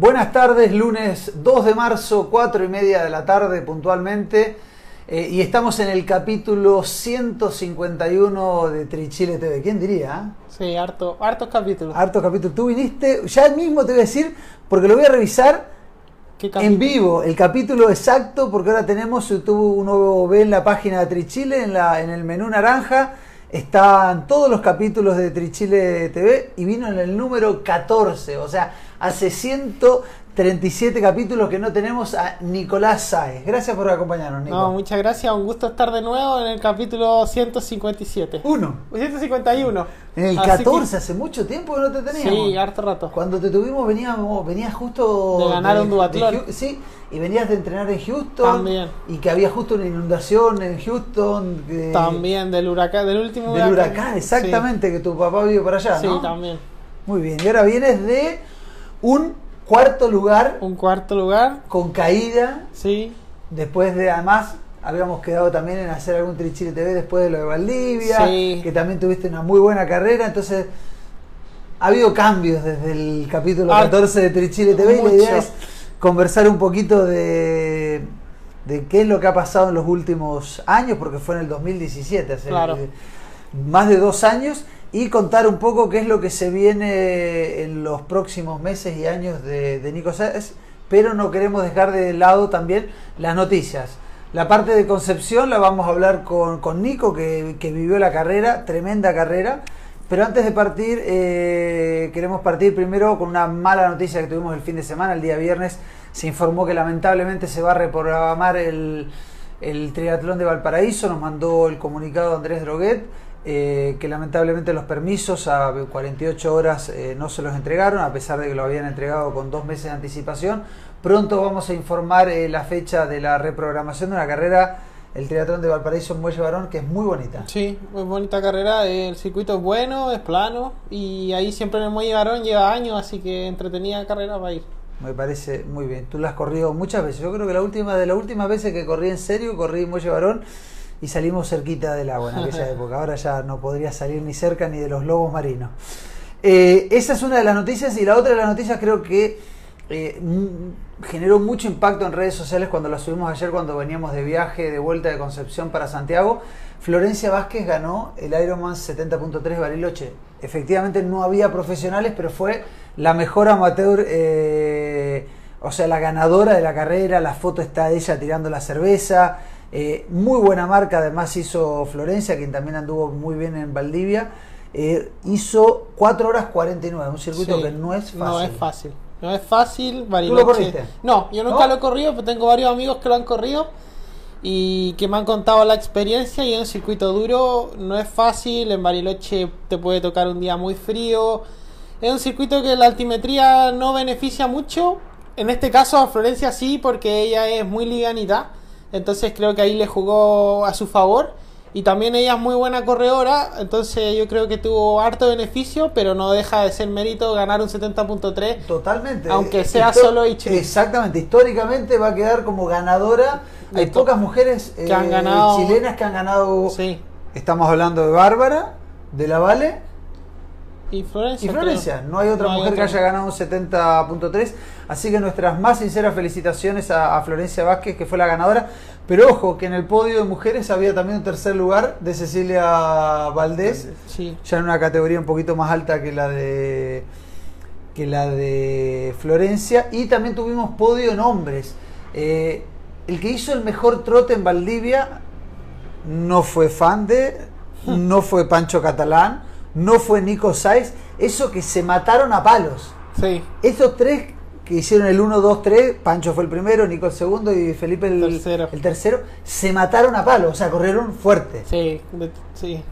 Buenas tardes, lunes 2 de marzo, 4 y media de la tarde puntualmente. Eh, y estamos en el capítulo 151 de Trichile TV. ¿Quién diría? Sí, harto, hartos capítulos. Harto capítulo. Tú viniste, ya mismo te voy a decir, porque lo voy a revisar en vivo, el capítulo exacto, porque ahora tenemos YouTube, uno ve en la página de Trichile, en, la, en el menú naranja, están todos los capítulos de Trichile TV y vino en el número 14, o sea, hace 137 capítulos que no tenemos a Nicolás Sáez. Gracias por acompañarnos, Nico. No, muchas gracias, un gusto estar de nuevo en el capítulo 157. Uno. 151. En el Así 14, hace mucho tiempo que no te teníamos. Sí, harto rato. Cuando te tuvimos veníamos, venías justo De ganar un duatlón. Sí, y venías de entrenar en Houston. También. Y que había justo una inundación en Houston. También del huracán, del último Del huracán, exactamente, que tu papá vive por allá, Sí, ¿no? Sí, también. Muy bien, y ahora vienes de un cuarto lugar Un cuarto lugar, con caída, sí. después de además habíamos quedado también en hacer algún Trichile TV después de lo de Valdivia, Sí. que también tuviste una muy buena carrera, entonces ha habido cambios desde el capítulo Ah, 14 de Trichile TV y la idea mucho. es conversar un poquito de, de qué es lo que ha pasado en los últimos años, porque fue en el 2017, hace Claro. más de dos años, y contar un poco qué es lo que se viene en los próximos meses y años de, Nico Sáez, pero no queremos dejar de lado también las noticias. La parte de Concepción la vamos a hablar con, con Nico, que, que vivió la carrera, tremenda carrera. Pero antes de partir, eh, queremos partir primero con una mala noticia que tuvimos el fin de semana. El día viernes se informó que lamentablemente se va a reprogramar el, el triatlón de Valparaíso. Nos mandó el comunicado Andrés Droguet, eh, que lamentablemente los permisos a 48 horas eh, no se los entregaron, a pesar de que lo habían entregado con dos meses de anticipación. Pronto vamos a informar eh, la fecha de la reprogramación de una carrera, el triatlón de Valparaíso en Muelle Barón, que es muy bonita. Sí, muy bonita carrera. El circuito es bueno, es plano. Y ahí siempre en el Muelle Garón lleva años, así que entretenida carrera para ir. Me parece muy bien. Tú la has corrido muchas veces. Yo creo que la última de las últimas veces que corrí en serio, corrí en Muelle Barón y salimos cerquita del agua en aquella época. Ahora ya no podría salir ni cerca ni de los lobos marinos. Eh, esa es una de las noticias y la otra de las noticias creo que eh, generó mucho impacto en redes sociales cuando la subimos ayer cuando veníamos de viaje de vuelta de Concepción para Santiago. Florencia Vázquez ganó el Ironman 70.3 Bariloche. Efectivamente no había profesionales, pero fue la mejor amateur, eh, o sea, la ganadora de la carrera. La foto está ella tirando la cerveza. Eh, muy buena marca, además hizo Florencia, quien también anduvo muy bien en Valdivia. Eh, hizo 4 horas 49, un circuito Sí, que no es fácil. No es fácil. No es fácil, Bariloche. corriste? No, yo nunca ¿No? lo he corrido, pero tengo varios amigos que lo han corrido y que me han contado la experiencia y es un circuito duro, no es fácil, en Bariloche te puede tocar un día muy frío. Es un circuito que la altimetría no beneficia mucho. En este caso a Florencia sí, porque ella es muy liganita. Entonces creo que ahí le jugó a su favor. Y también ella es muy buena corredora, entonces yo creo que tuvo harto beneficio, pero no deja de ser mérito ganar un 70.3. Totalmente. Aunque sea Histo- solo Ichi. Exactamente, históricamente va a quedar como ganadora. Hay pocas mujeres que han ganado- chilenas que han ganado. Sí. Estamos hablando de Bárbara, de la Vale Y Florencia. y Florencia. No hay otra No hay mujer que haya ganado un 70.3. Así que nuestras más sinceras felicitaciones a, a Florencia Vázquez, que fue la ganadora. Pero ojo, que en el podio de mujeres había también un tercer lugar de Cecilia Valdés. Sí. ya en una categoría un poquito más alta que la de que la de Florencia y también tuvimos podio en hombres Eh, el que hizo el mejor trote en Valdivia no fue Fande no fue Pancho Catalán no fue Nico Saiz eso que se mataron a palos Sí. estos tres que hicieron el 1, 2, 3, Pancho fue el primero, Nico el segundo y Felipe el Tercero. el tercero, se mataron a palos, o sea, corrieron fuerte. Sí. sí.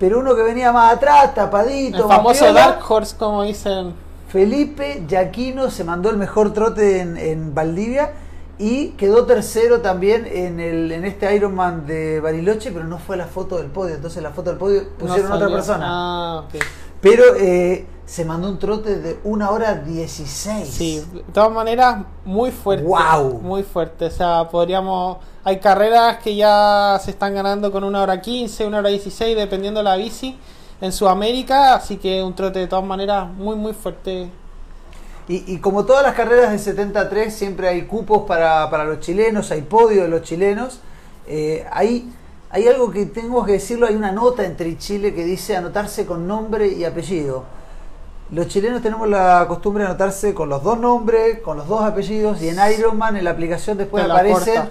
Pero uno que venía más atrás, tapadito, El famoso piola, Dark Horse, como dicen. Felipe Yaquino se mandó el mejor trote en, en Valdivia y quedó tercero también en el en este Ironman de Bariloche, pero no fue la foto del podio. Entonces la foto del podio pusieron no otra persona. Ah. Pero eh, se mandó un trote de una hora 16. Sí, de todas maneras, muy fuerte. Guau. Muy fuerte. O sea, podríamos. Hay carreras que ya se están ganando con una hora 15, una hora 16, dependiendo de la bici en Sudamérica. Así que un trote de todas maneras muy, muy fuerte. Y, como todas las carreras de 73, siempre hay cupos para, para los chilenos, hay podio de los chilenos. Eh, hay, hay algo que tengo que decirlo, hay una nota entre Chile que dice anotarse con nombre y apellido. Los chilenos tenemos la costumbre de anotarse con los dos nombres, con los dos apellidos, y en Ironman en la aplicación después aparecen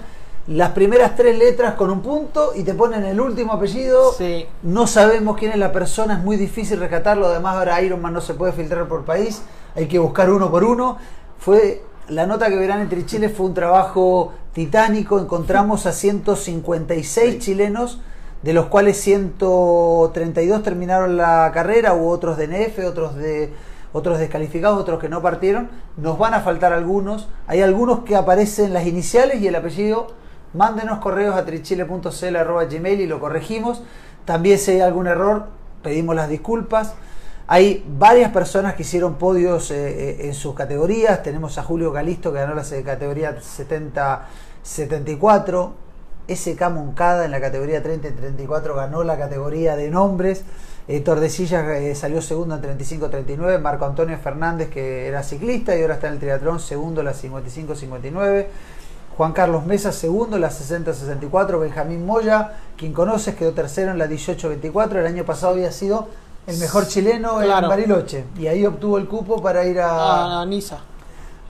las primeras tres letras con un punto y te ponen el último apellido. No sabemos quién es la persona, es muy difícil rescatarlo. Además, ahora Ironman no se puede filtrar por país, hay que buscar uno por uno. Fue la nota que verán entre Chile fue un trabajo titánico. Encontramos a 156 chilenos, de los cuales 132 terminaron la carrera, hubo otros de NF, otros de otros descalificados, otros que no partieron. Nos van a faltar algunos. Hay algunos que aparecen las iniciales y el apellido Mándenos correos a trichile.cl.gmail y lo corregimos. También si hay algún error, pedimos las disculpas. Hay varias personas que hicieron podios eh, eh, en sus categorías. Tenemos a Julio Galisto que ganó la categoría 70-74. SK Moncada en la categoría 30 y 34 ganó la categoría de nombres. Eh, Tordesillas eh, salió segundo en 35-39. Marco Antonio Fernández, que era ciclista y ahora está en el triatlón, segundo en la 55-59. Juan Carlos Mesa, segundo en la 60-64. Benjamín Moya, quien conoces, quedó tercero en la 18-24. El año pasado había sido el mejor chileno en Bariloche. Y ahí obtuvo el cupo para ir a, a Niza.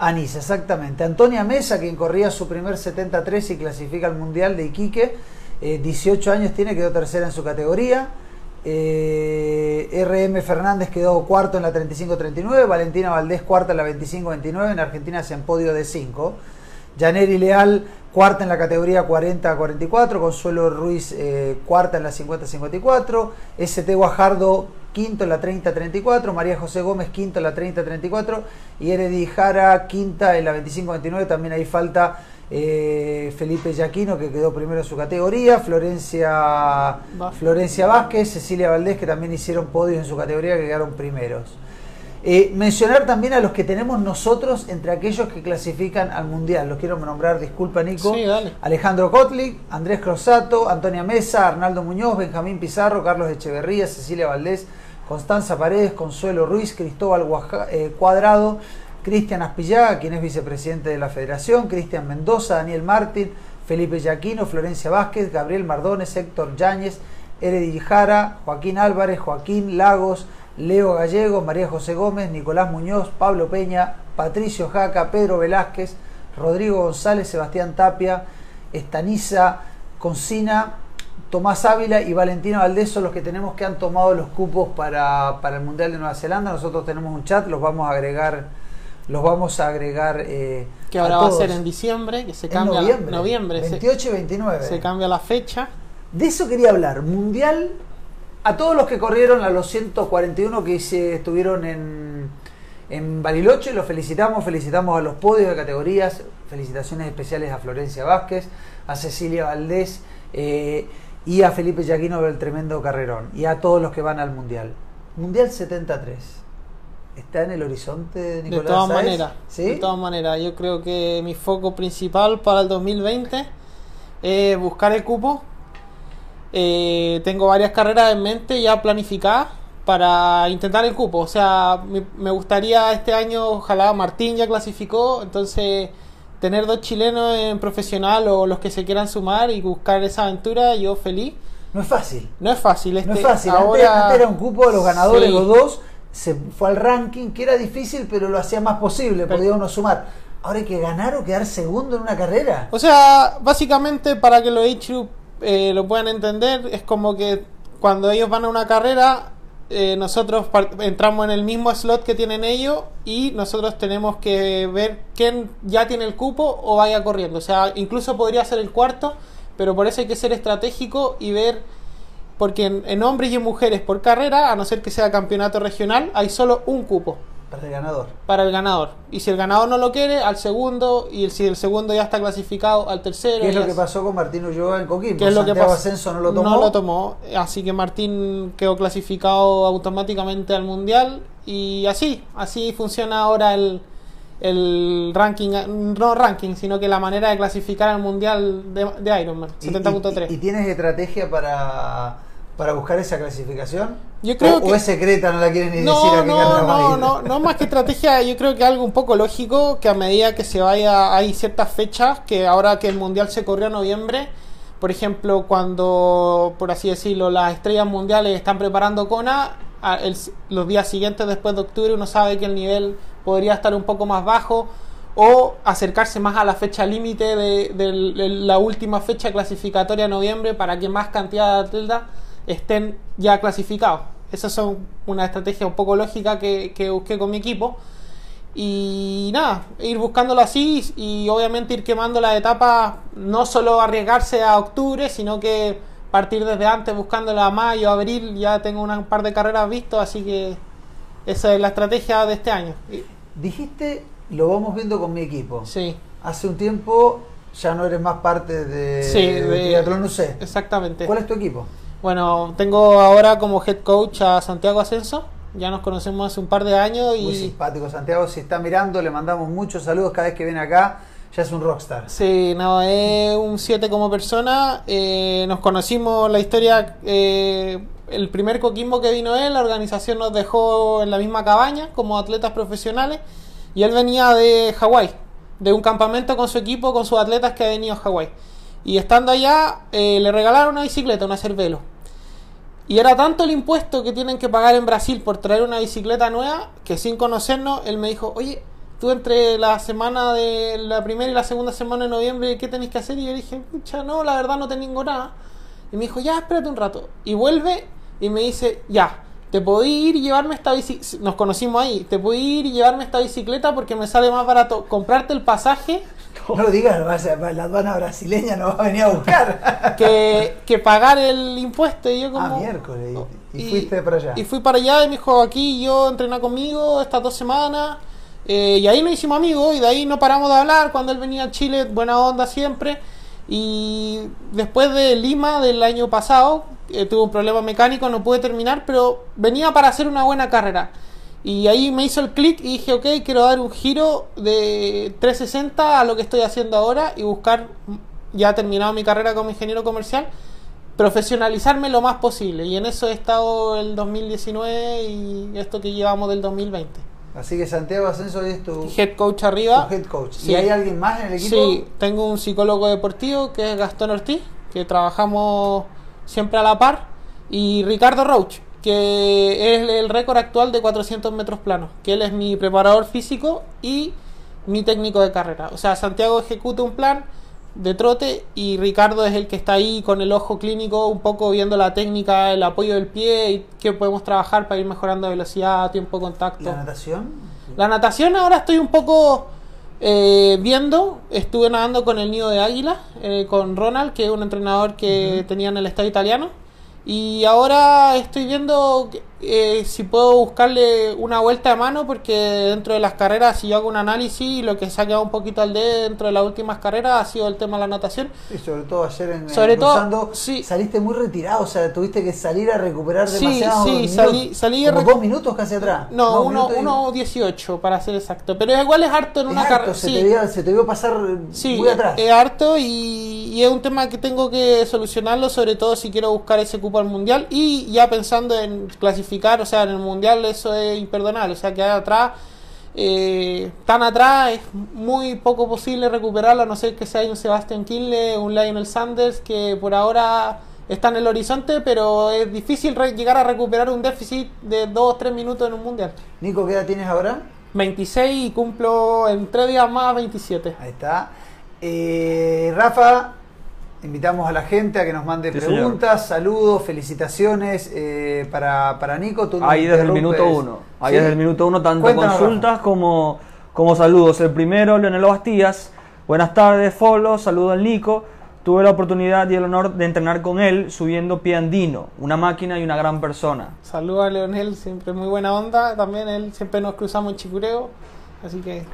A Niza, exactamente. Antonia Mesa, quien corría su primer 73 y clasifica al Mundial de Iquique. 18 eh, años tiene, quedó tercera en su categoría. Eh, RM Fernández quedó cuarto en la 35-39. Valentina Valdés cuarta en la 25-29. En Argentina se en podio de 5. Janeri Leal, cuarta en la categoría 40-44, Consuelo Ruiz, eh, cuarta en la 50-54, ST Guajardo, quinto en la 30-34, María José Gómez, quinto en la 30-34, y Eredi Jara, quinta en la 25-29, también ahí falta eh, Felipe Yaquino, que quedó primero en su categoría, Florencia, Florencia Vázquez, Cecilia Valdés, que también hicieron podios en su categoría, que quedaron primeros. Eh, mencionar también a los que tenemos nosotros entre aquellos que clasifican al Mundial. Los quiero nombrar, disculpa Nico. Alejandro Kotlik, Andrés Crosato, Antonia Mesa, Arnaldo Muñoz, Benjamín Pizarro, Carlos Echeverría, Cecilia Valdés, Constanza Paredes, Consuelo Ruiz, Cristóbal eh, Cuadrado, Cristian Aspillaga, quien es vicepresidente de la Federación, Cristian Mendoza, Daniel Martín, Felipe Yaquino, Florencia Vázquez, Gabriel Mardones, Héctor Yáñez, Eredi Jara, Joaquín Álvarez, Joaquín Lagos, Leo Gallego, María José Gómez, Nicolás Muñoz, Pablo Peña, Patricio Jaca, Pedro Velázquez, Rodrigo González, Sebastián Tapia, Estaniza, Concina, Tomás Ávila y Valentina Valdés son los que tenemos que han tomado los cupos para, el Mundial de Nueva Zelanda. Nosotros tenemos un chat, los vamos a agregar, los vamos a agregar. Eh, que ahora va a ser en diciembre, que se cambia. noviembre, noviembre 28 y 29. Se cambia la fecha. De eso quería hablar. Mundial a todos los que corrieron, a los 141 que estuvieron en, en Bariloche, los felicitamos, felicitamos a los podios de categorías, felicitaciones especiales a Florencia Vázquez, a Cecilia Valdés eh, y a Felipe Yaquino del tremendo carrerón, y a todos los que van al Mundial. Mundial 73. ¿Está en el horizonte de Nicolás De todas maneras, de todas maneras, yo creo que mi foco principal para el 2020 es buscar el cupo eh, tengo varias carreras en mente ya planificadas para intentar el cupo. O sea, me, gustaría este año, ojalá Martín ya clasificó, entonces tener dos chilenos en profesional o los que se quieran sumar y buscar esa aventura, yo feliz. No es fácil. No es fácil. Este, no es fácil. Ahora... Antes, era un cupo de los ganadores, los dos. Se fue al ranking, que era difícil, pero lo hacía más posible, podía uno sumar. Ahora hay que ganar o quedar segundo en una carrera. O sea, básicamente para que lo hecho eh, lo puedan entender, es como que cuando ellos van a una carrera, eh, nosotros entramos en el mismo slot que tienen ellos y nosotros tenemos que ver quién ya tiene el cupo o vaya corriendo. O sea, incluso podría ser el cuarto, pero por eso hay que ser estratégico y ver, porque en hombres y en mujeres por carrera, a no ser que sea campeonato regional, hay solo un cupo. Para el ganador. Para el ganador. Y si el ganador no lo quiere, al segundo. Y si el segundo ya está clasificado, al tercero. ¿Qué es lo que pasó con Martín Ulloa en Coquimbo? ¿Qué es lo que pasó? Ascenso no lo tomó. No lo tomó. Así que Martín quedó clasificado automáticamente al mundial. Y así, así funciona ahora el, el ranking, no ranking, sino que la manera de clasificar al mundial de, de Ironman, 70.3. Y, y, tienes estrategia para para buscar esa clasificación? Yo creo o, que... o es secreta, no la quieren ni no, decir a no, no, no, no más que estrategia, yo creo que algo un poco lógico que a medida que se vaya, hay ciertas fechas que ahora que el mundial se corrió en noviembre, por ejemplo, cuando, por así decirlo, las estrellas mundiales están preparando Kona, el- los días siguientes después de octubre uno sabe que el nivel podría estar un poco más bajo o acercarse más a la fecha límite de, de- de la última fecha clasificatoria de noviembre para que más cantidad de atletas estén ya clasificados. Esas son una estrategia un poco lógica que, que busqué con mi equipo. Y nada, ir buscándolo así y obviamente ir quemando las etapas, no solo arriesgarse a octubre, sino que partir desde antes buscándola a mayo, abril, ya tengo un par de carreras vistos, así que esa es la estrategia de este año. Dijiste, lo vamos viendo con mi equipo. Sí, Hace un tiempo ya no eres más parte de, Sí, de de- Triatlón UC. exactamente. ¿Cuál es tu equipo? Bueno, tengo ahora como head coach a Santiago Ascenso, ya nos conocemos hace un par de años Muy y... simpático, Santiago. Si está mirando, le mandamos muchos saludos cada vez que viene acá. Ya es un rockstar. Sí, no, es un 7 como persona. Eh, nos conocimos la historia. eh, el primer Coquimbo que vino él, la organización nos dejó en la misma cabaña como atletas profesionales. Y él venía de Hawái, de un campamento con su equipo, con sus atletas que ha venido a Hawái. Y estando allá, eh, le regalaron una bicicleta, una Cervelo. Y era tanto el impuesto que tienen que pagar en Brasil por traer una bicicleta nueva que sin conocernos, él me dijo, oye, tú entre la semana de la primera y la segunda semana de noviembre, ¿qué tenéis que hacer? Y yo dije, pucha, no, la verdad no tengo nada. Y me dijo, ya, espérate un rato. Y vuelve y me dice, ya, te puedo ir y llevarme esta bicicleta. Nos conocimos ahí, te puedo ir y llevarme esta bicicleta porque me sale más barato comprarte el pasaje No lo digas, la aduana brasileña nos va a venir a buscar. que, que pagar el impuesto. Y yo como... Ah, miércoles. Y, y fuiste para allá. Y fui para allá y me dijo, aquí yo entrené conmigo estas dos semanas. eh, y ahí nos hicimos amigos y de ahí no paramos de hablar. Cuando él venía a Chile, buena onda siempre. Y después de Lima del año pasado, eh, tuve un problema mecánico, no pude terminar, pero venía para hacer una buena carrera. Y ahí me hizo el clic y dije, ok, quiero dar un giro de 360 a lo que estoy haciendo ahora y buscar, ya terminado mi carrera como ingeniero comercial, profesionalizarme lo más posible. Y en eso he estado el 2019 y esto que llevamos del 2020. Así que Santiago Ascenso es tu, Head coach tu arriba. head coach. Sí. ¿Y hay alguien más en el equipo? Sí, tengo un psicólogo deportivo que es Gastón Ortiz, que trabajamos siempre a la par, y Ricardo Roach, que es el récord actual de 400 metros planos, que él es mi preparador físico y mi técnico de carrera. O sea, Santiago ejecuta un plan de trote y Ricardo es el que está ahí con el ojo clínico, un poco viendo la técnica, el apoyo del pie y qué podemos trabajar para ir mejorando velocidad, tiempo de contacto. ¿La natación? La natación ahora estoy un poco eh, viendo, estuve nadando con el nido de águila, eh, con Ronald, que es un entrenador que tenía en el estado italiano. Y ahora estoy viendo eh, si puedo buscarle una vuelta de mano porque dentro de las carreras, si yo hago un análisis, lo que se ha quedado un poquito al dedo dentro de las últimas carreras ha sido el tema de la natación. Sí, sobre todo ayer en, en Sobre todo, Cruzando, sí. saliste muy retirado, o sea, tuviste que salir a recuperar Sí, demasiado. sí, minutos, salí- salí como dos minutos casi atrás. No, Dos uno, minutos y- uno 18 para ser exacto. Pero igual es harto en Es una carrera. se, vio, se te vio pasar Sí, muy atrás. es harto y, y es un tema que tengo que solucionarlo, sobre todo si quiero buscar ese cupo al mundial y ya pensando en clasificar, o sea, en el mundial eso es imperdonable, o sea, quedar atrás, eh, tan atrás es muy poco posible recuperarlo, a no ser que sea un Sebastian Kinle, un Lionel Sanders, que por ahora está en el horizonte, pero es difícil llegar a recuperar un déficit de 2 o 3 minutos en un mundial. Nico, ¿qué edad tienes ahora? 26 y cumplo en 3 días más 27. Ahí está. Eh, Rafa, invitamos a la gente a que nos mande Sí, preguntas, saludos, felicitaciones eh, para, para Nico. Tú Ahí desde el minuto uno. Ahí ¿Sí? desde el minuto uno, tanto Cuéntanos, consultas como, como saludos. El primero, Leonel Bastías. Buenas tardes, Folo. Saludo al Nico. Tuve la oportunidad y el honor de entrenar con él subiendo pie andino, una máquina y una gran persona. Saludos a Leonel, siempre muy buena onda. También él siempre nos cruzamos en Chicureo. Así que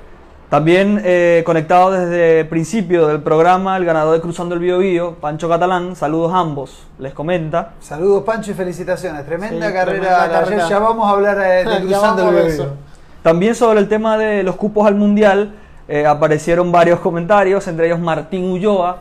También eh, conectado desde el principio del programa, el ganador de Cruzando el Bio Bio, Pancho Catalán. Saludos a ambos. Les comenta. Saludos, Pancho, y felicitaciones. Tremenda Sí, carrera. tremenda la ayer. carrera. Ya vamos a hablar eh, de Cruzando el Bebé. eso. También sobre el tema de los cupos al mundial, eh, aparecieron varios comentarios, entre ellos Martín Ulloa.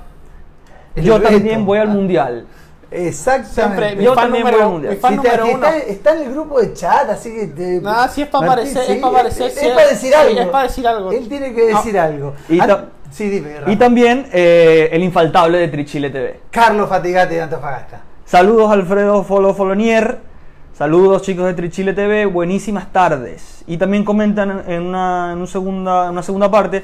El Yo también voy al mundial. Exactamente. Siempre, mi Yo fan también voy número, al mundial. mi fan Si te- número uno. está, está en el grupo de chat, así que te, No, si es para aparecer, sí, es para aparecer. es, sí, es para decir sí, algo. es para decir algo. Él tiene que decir algo. Y Ah, sí, dime. Y también eh, el infaltable de Trichile TV. Carlos Fatigati de Antofagasta. Saludos Alfredo Folo Folonier. Saludos chicos de Trichile TV, buenísimas tardes. Y también comentan en una, en un segunda, en una segunda parte,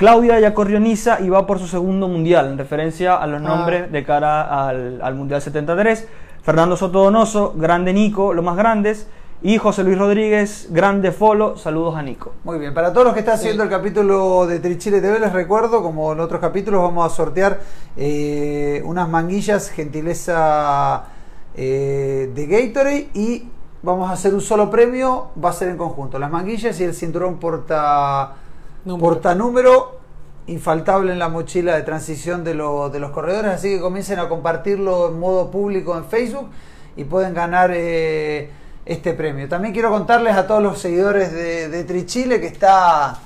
Claudia ya corrió Niza y va por su segundo mundial, en referencia a los Ah. nombres de cara al, al Mundial 73. Fernando Soto Donoso, grande Nico, los más grandes. Y José Luis Rodríguez, grande Folo, saludos a Nico. Muy bien, para todos los que están haciendo el capítulo de Trichile TV, les recuerdo, como en otros capítulos, vamos a sortear eh, unas manguillas gentileza eh, de Gatorade y vamos a hacer un solo premio, va a ser en conjunto, las manguillas y el cinturón porta Número. porta número infaltable en la mochila de transición de, lo- de los corredores, así que comiencen a compartirlo en modo público en Facebook y pueden ganar eh, este premio. También quiero contarles a todos los seguidores de, de Trichile que está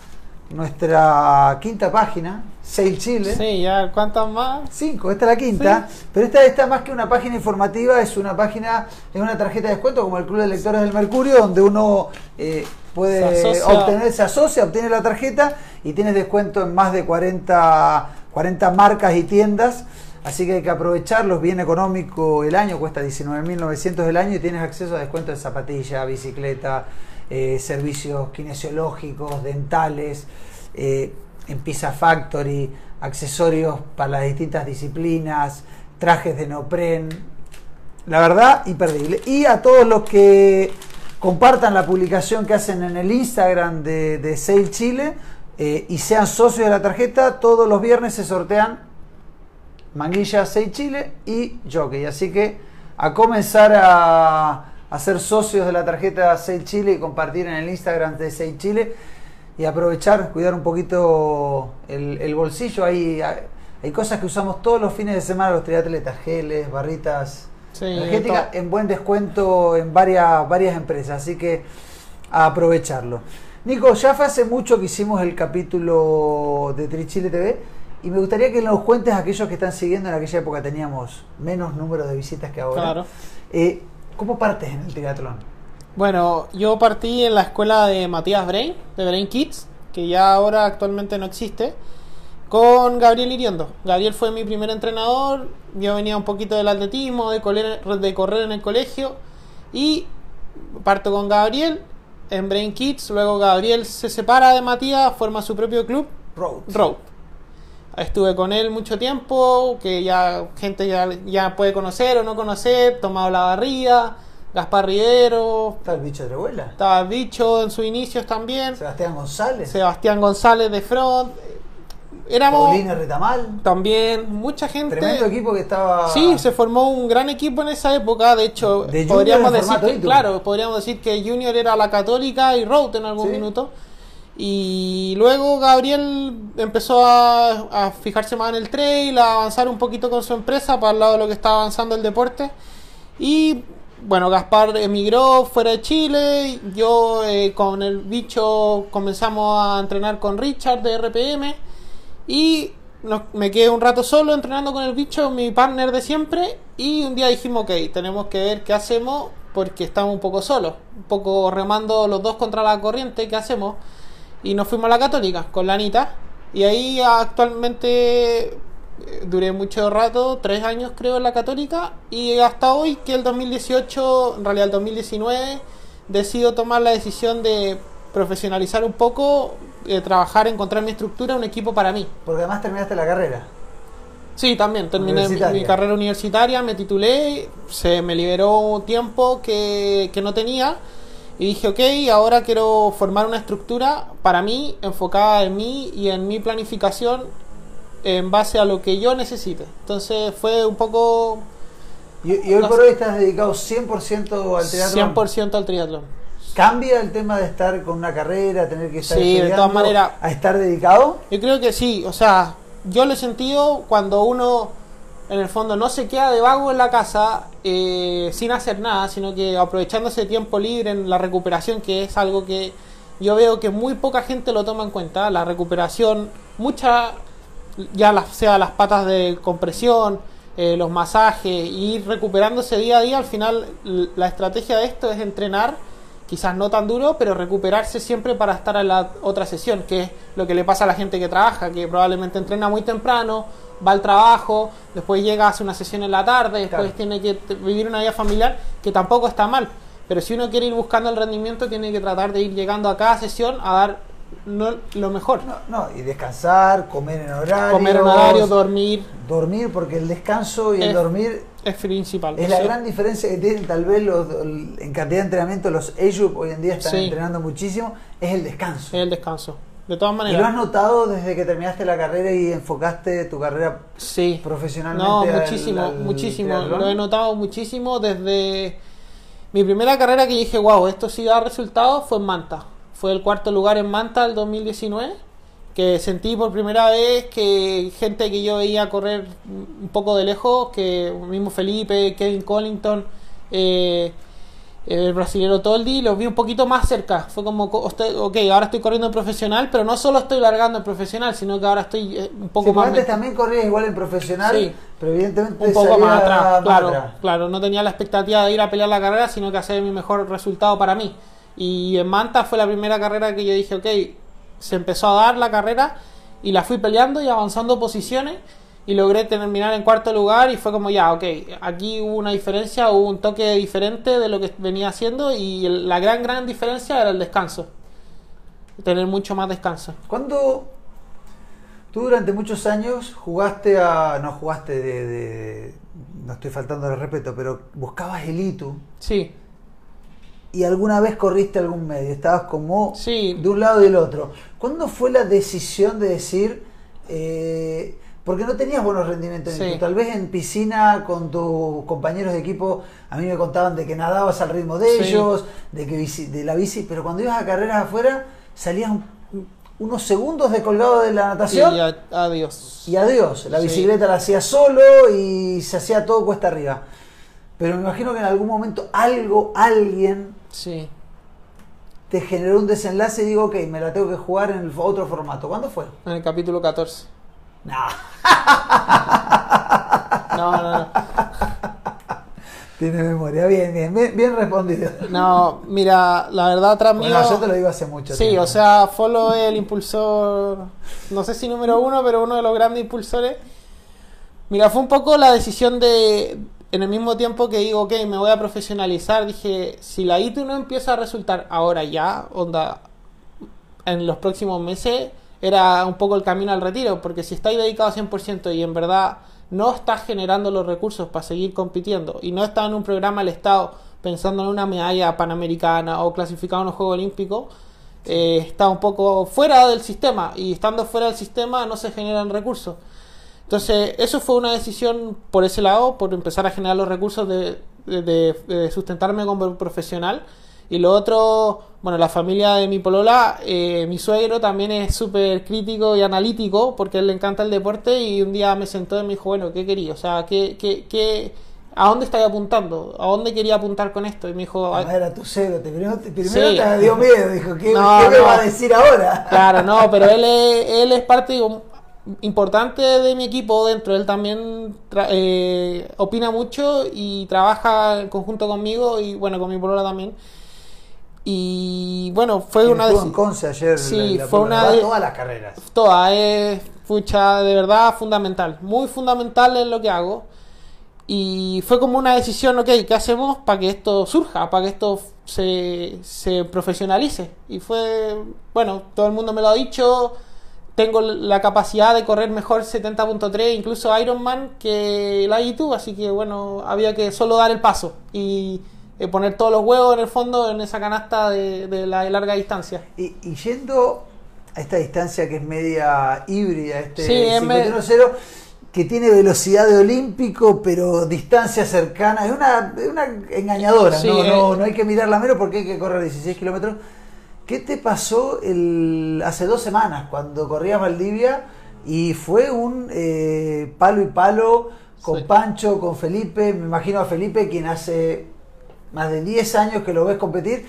nuestra quinta página, Sail Chile. Sí, ya, ¿cuántas más? Cinco, esta es la quinta, pero esta, esta más que una página informativa, es una página, es una tarjeta de descuento como el Club de Lectores del Mercurio, donde uno eh, puede Se obtener, se asocia, obtiene la tarjeta y tienes descuento en más de 40, 40 marcas y tiendas. Así que hay que aprovecharlos, bien económico el año, cuesta 19.900 el año y tienes acceso a descuento de zapatilla, bicicleta, eh, servicios kinesiológicos, dentales, eh, en Pizza Factory, accesorios para las distintas disciplinas, trajes de neopren. La verdad, imperdible. Y a todos los que compartan la publicación que hacen en el Instagram de, de Sail Chile eh, y sean socios de la tarjeta, todos los viernes se sortean Manguilla 6 Chile y Jockey. Así que a comenzar a, a ser socios de la tarjeta 6 Chile y compartir en el Instagram de 6 Chile y aprovechar, cuidar un poquito el, el bolsillo. Hay, hay cosas que usamos todos los fines de semana los triatletas, geles, barritas Sí, energéticas en buen descuento en varias, varias empresas. Así que a aprovecharlo. Nico, ya fue hace mucho que hicimos el capítulo de Trichile TV y me gustaría que nos cuentes a aquellos que están siguiendo, en aquella época teníamos menos número de visitas que ahora. Claro. Eh, ¿Cómo partes en el triatlón? Bueno, yo partí en la escuela de Matías Brain, de Brain Kids, que ya ahora actualmente no existe, con Gabriel Iriondo. Gabriel fue mi primer entrenador, yo venía un poquito del atletismo, de correr, de correr en el colegio, y parto con Gabriel en Brain Kids, luego Gabriel se separa de Matías, forma su propio club, Road. Road. Estuve con él mucho tiempo, que ya gente ya, ya puede conocer o no conocer, Tomado La Barría, Gaspar Rivero, Está el bicho de revuela. estaba el Bicho en sus inicios también, Sebastián González. Sebastián González de front, éramos Paulina Retamal. también mucha gente. Tremendo equipo que estaba. Sí, se formó un gran equipo en esa época. De hecho, De podríamos decir que, claro, podríamos decir que Junior era la Católica y Road en algún Sí. minuto. Y luego Gabriel empezó a, a fijarse más en el trail, a avanzar un poquito con su empresa para el lado de lo que estaba avanzando el deporte. Y bueno, Gaspar emigró fuera de Chile. Yo eh, con el bicho comenzamos a entrenar con Richard de RPM. Y me quedé un rato solo entrenando con el bicho, mi partner de siempre. Y un día dijimos, ok, tenemos que ver qué hacemos porque estamos un poco solos, un poco remando los dos contra la corriente, ¿qué hacemos? Y nos fuimos a la Católica con la Anita. Y ahí actualmente duré mucho rato, tres años creo en la Católica. Y hasta hoy, que el 2018, en realidad el 2019, decido tomar la decisión de profesionalizar un poco, eh, trabajar, encontrar mi estructura, un equipo para mí. Porque además terminaste la carrera. Sí, también terminé mi, carrera universitaria, me titulé, se me liberó tiempo que, que no tenía y dije, ok, ahora quiero formar una estructura para mí, enfocada en mí y en mi planificación en base a lo que yo necesite. Entonces fue un poco Y, y hoy por hoy estás dedicado 100% al triatlón. 100% al triatlón. ¿Cambia el tema de estar con una carrera, tener que estar Sí, de todas maneras. a estar dedicado? Yo creo que sí, o sea, yo lo he sentido cuando uno en el fondo no se queda de vago en la casa eh, sin hacer nada, sino que aprovechando ese tiempo libre en la recuperación, que es algo que yo veo que muy poca gente lo toma en cuenta, la recuperación, mucha, ya las, sea las patas de compresión, eh, los masajes, y ir recuperándose día a día. Al final, la estrategia de esto es entrenar, quizás no tan duro, pero recuperarse siempre para estar en la otra sesión, que es lo que le pasa a la gente que trabaja, que probablemente entrena muy temprano, va al trabajo, después llega, hace una sesión en la tarde, después Claro. tiene que vivir una vida familiar, que tampoco está mal. Pero si uno quiere ir buscando el rendimiento, tiene que tratar de ir llegando a cada sesión a dar no, lo mejor. No, no, y descansar, comer en horario. Comer en horario, dormir, dormir, porque el descanso y el dormir es principal. es la gran diferencia que tienen tal vez los, en cantidad de entrenamiento los AYUP hoy en día están Sí. entrenando muchísimo, es el descanso. Es el descanso. De todas ¿Y lo has maneras. notado desde que terminaste la carrera y enfocaste tu carrera Sí. profesionalmente? No, muchísimo, al muchísimo. Lo he notado muchísimo desde mi primera carrera que dije, wow, esto sí da resultados, fue en Manta. Fue el cuarto lugar en Manta el 2019, que sentí por primera vez que gente que yo veía correr un poco de lejos, que mismo Felipe, Kevin Collington, eh, el brasilero Toldi, los vi un poquito más cerca. Fue como, ok, ahora estoy corriendo en profesional, pero no solo estoy largando en profesional, sino que ahora estoy eh, un poco Sí, más... antes también corrías igual en profesional, Sí. pero evidentemente un poco más atrás, claro, atrás. claro, no tenía la expectativa de ir a pelear la carrera, sino que hacer mi mejor resultado para mí. Y en Manta fue la primera carrera que yo dije, ok, se empezó a dar la carrera y la fui peleando y avanzando posiciones y logré terminar en cuarto lugar y fue como ya, ok, aquí hubo una diferencia, hubo un toque diferente de lo que venía haciendo y el- la gran, gran diferencia era el descanso. Tener mucho más descanso. Cuando tú durante muchos años jugaste a. No jugaste de. de- no estoy faltando de respeto, pero buscabas el ITU Sí, y alguna vez corriste algún medio. Estabas como Sí. de un lado y del otro. ¿Cuándo fue la decisión de decir. eh, porque no tenías buenos rendimientos Sí. Tal vez en piscina con tus compañeros de equipo, a mí me contaban de que nadabas al ritmo de Sí. ellos, de que bici- de la bici, pero cuando ibas a carreras afuera salías un- unos segundos de colgado de la y natación a- adiós. y adiós. La Sí. bicicleta la hacía solo y se hacía todo cuesta arriba. Pero me imagino que en algún momento algo, alguien Sí. te generó un desenlace y digo, ok, me la tengo que jugar en el otro formato. ¿Cuándo fue? En el capítulo 14. Nah, No, no, no. tiene memoria. Bien, bien, bien, bien respondido. No, mira, la verdad atrás mío... Bueno, yo te lo digo hace mucho Sí, tiempo. o sea, Follow es el impulsor, no sé si número uno, pero uno de los grandes impulsores. Mira, fue un poco la decisión de, en el mismo tiempo que digo, ok, me voy a profesionalizar, dije, si la ITU no empieza a resultar ahora ya, onda, en los próximos meses, era un poco el camino al retiro, porque si estáis dedicado 100% y en verdad no estás generando los recursos para seguir compitiendo y no estás en un programa del Estado pensando en una medalla panamericana o clasificado en los Juegos Olímpicos, eh, está un poco fuera del sistema y estando fuera del sistema no se generan recursos. Entonces, eso fue una decisión por ese lado, por empezar a generar los recursos de, de- de- sustentarme como profesional. Y lo otro, bueno, la familia de mi polola, eh, mi suegro también es súper crítico y analítico porque a él le encanta el deporte y un día me sentó y me dijo, bueno, ¿qué quería? O sea, ¿qué, qué, qué, ¿a dónde estáis apuntando? ¿A dónde quería apuntar con esto? Y me dijo, Ah, era tu. Te, primero te, primero Sí. te dio miedo. Dijo, ¿qué, No, qué me no. va a decir ahora? Claro, no, pero él es, él es parte importante de mi equipo dentro. Él también eh, opina mucho y trabaja en conjunto conmigo y bueno, con mi polola también. Y bueno, fue una Conce ayer. Sí, la- la fue una de- todas las carreras. toda es pucha de verdad fundamental, muy fundamental en lo que hago. Y fue como una decisión, ok, ¿qué hacemos para que esto surja, para que esto se, se profesionalice? Y fue, bueno, todo el mundo me lo ha dicho, tengo la capacidad de correr mejor 70.3, incluso Ironman, que la YouTube, así que bueno, había que solo dar el paso y eh, poner todos los huevos en el fondo en esa canasta de, de la de larga distancia. Y, y yendo a esta distancia que es media híbrida, este Sí, es me- 51-0, que tiene velocidad de olímpico, pero distancia cercana, es una, es una engañadora, Sí, ¿no? eh. no, no hay que mirarla menos porque hay que correr 16 kilómetros. ¿Qué te pasó el, hace dos semanas cuando corrías Valdivia y fue un eh, palo y palo con Sí. Pancho, con Felipe? Me imagino a Felipe, quien hace más de 10 años que lo ves competir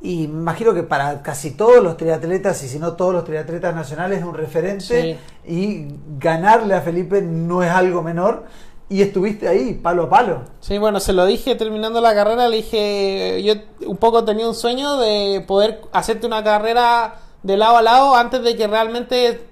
y me imagino que para casi todos los triatletas y si no todos los triatletas nacionales es un referente Sí. y ganarle a Felipe no es algo menor Y estuviste ahí, palo a palo. Sí, bueno, se lo dije terminando la carrera, le dije, yo un poco tenía un sueño de poder hacerte una carrera de lado a lado antes de que realmente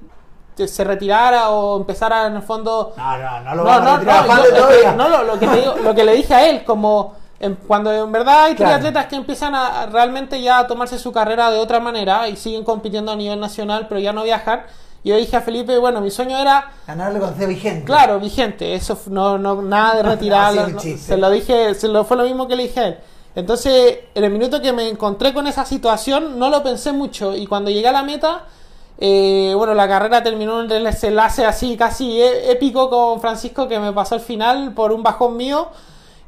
te- se retirara o empezara en el fondo... No, no, no lo No, no, a retirar, no, Fande, yo- es que- todavía. no, lo, lo que te digo- lo que le dije a él, como en- cuando en verdad hay Claro. triatletas que empiezan a a realmente ya a tomarse su carrera de otra manera y siguen compitiendo a nivel nacional, pero ya no viajan. Yo dije a Felipe, bueno, mi sueño era Ganarle con C vigente. Claro, vigente, eso no, no nada de retirarlo. No, se lo dije, se lo fue lo mismo que le dije a él. Entonces, en el minuto que me encontré con esa situación, no lo pensé mucho. Y cuando llegué a la meta, eh, bueno, la carrera terminó en un desenlace así casi épico con Francisco que me pasó al final por un bajón mío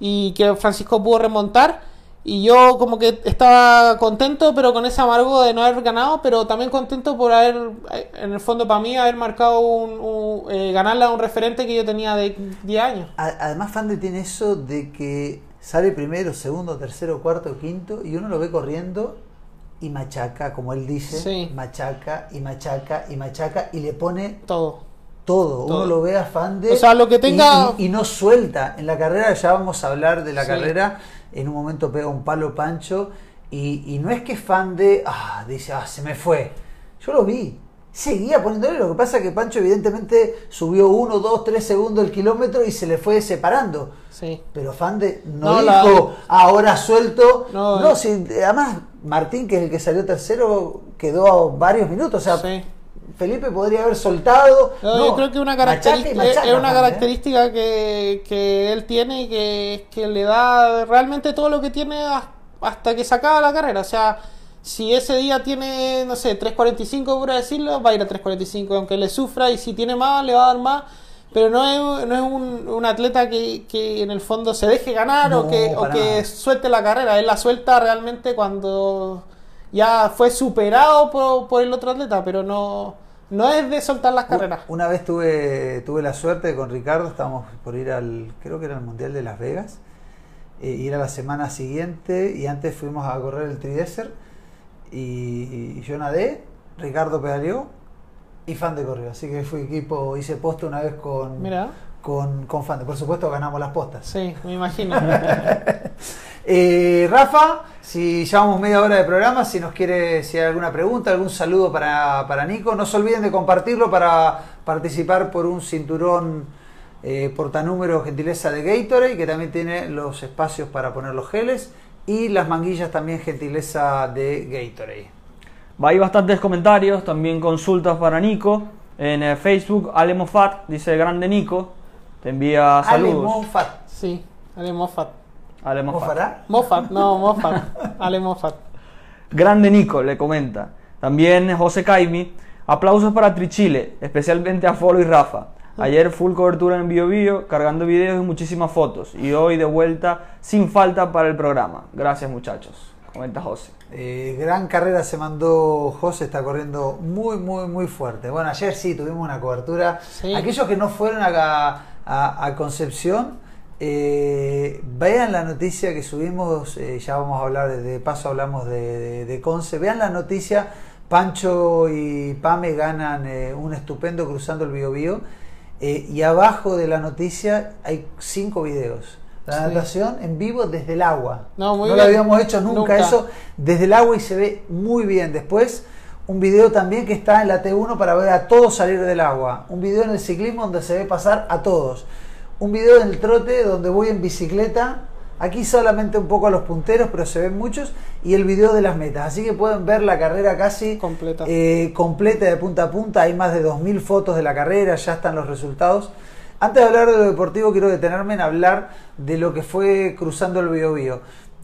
y que Francisco pudo remontar. Y yo como que estaba contento, pero con ese amargo de no haber ganado, pero también contento por haber, en el fondo para mí, haber marcado un, un- eh, ganarle a un referente que yo tenía de 10 años. Además, Fande tiene eso de que sale primero, segundo, tercero, cuarto, quinto y uno lo ve corriendo y machaca, como él dice, Sí. machaca y machaca y machaca y le pone Todo. todo. Todo. Uno lo ve a Fande O sea, lo que y- tenga- y, y no suelta. En la carrera ya vamos a hablar de la Sí. carrera. En un momento pega un palo Pancho y, y no es que Fande ah, dice, ah, se me fue. Yo lo vi. Seguía poniéndole, lo que pasa es que Pancho evidentemente subió uno, dos, tres segundos el kilómetro y se le fue separando. Sí. Pero Fande no, No, dijo, "Ah, ahora suelto. No, No, eh. si- además Martín, que es el que salió tercero, quedó varios minutos. O sea, Sí. Felipe podría haber soltado. No, No, yo creo que una característica es una ¿eh? característica que, que él tiene y que, que le da realmente todo lo que tiene has- hasta que se acaba la carrera. O sea, si ese día tiene, no sé, 3.45 por decirlo, va a ir a 3.45 aunque le sufra y si tiene más, le va a dar más. Pero no es, no es un, un atleta que, que en el fondo se deje ganar o que, o que suelte la carrera. Él la suelta realmente cuando ya fue superado por, por el otro atleta, pero no, no es de soltar las carreras. Una vez tuve, tuve la suerte con Ricardo, estábamos por ir al, creo que era el Mundial de Las Vegas, eh, y era la semana siguiente, y antes fuimos a correr el Tridesert, y, y yo nadé, Ricardo pedaleó, y Fande corrió, así que fui equipo, hice posta una vez con, Mira. Con, con Fande, por supuesto ganamos las postas. Sí, me imagino. Eh, Rafa, si llevamos media hora de programa, si nos quiere, si hay alguna pregunta, algún saludo para, para Nico, no se olviden de compartirlo para participar por un cinturón eh, portanúmero gentileza de Gatorade, que también tiene los espacios para poner los geles, y las manguillas también gentileza de Gatorade. Hay bastantes comentarios, también consultas para Nico. En eh, Facebook, Ale Mofat, dice grande Nico, te envía Ale saludos. Monfat. Sí, Ale Moffat. Ale Moffat. ¿Mofará? Moffat, no, Moffat. Ale Moffat. Grande Nico, le comenta. También José Caimi, aplausos para Trichile, especialmente a Folo y Rafa. Ayer full cobertura en Bio Bio, cargando videos y muchísimas fotos. Y hoy de vuelta sin falta para el programa. Gracias muchachos, comenta José. Eh, gran carrera se mandó José, está corriendo muy, muy, muy fuerte. Bueno, ayer sí tuvimos una cobertura. Sí. Aquellos que no fueron a, a- a Concepción, eh, vean la noticia que subimos, eh, ya vamos a hablar, de, paso hablamos de, de- de Conce, vean la noticia, Pancho y Pame ganan eh, un estupendo cruzando el Biobío eh, y abajo de la noticia hay cinco videos. La Sí. natación en vivo desde el agua. No, muy lo bien. habíamos hecho nunca, Nunca. eso desde el agua y se ve muy bien. Después, un video también que está en la T1 para ver a todos salir del agua. Un video en el ciclismo donde se ve pasar a todos. Un video en el trote donde voy en bicicleta. Aquí solamente un poco a los punteros, pero se ven muchos. Y el video de las metas. Así que pueden ver la carrera casi Completa. eh, completa de punta a punta. Hay más de 2.000 fotos de la carrera, ya están los resultados. Antes de hablar de lo deportivo, quiero detenerme en hablar de lo que fue cruzando el Biobío.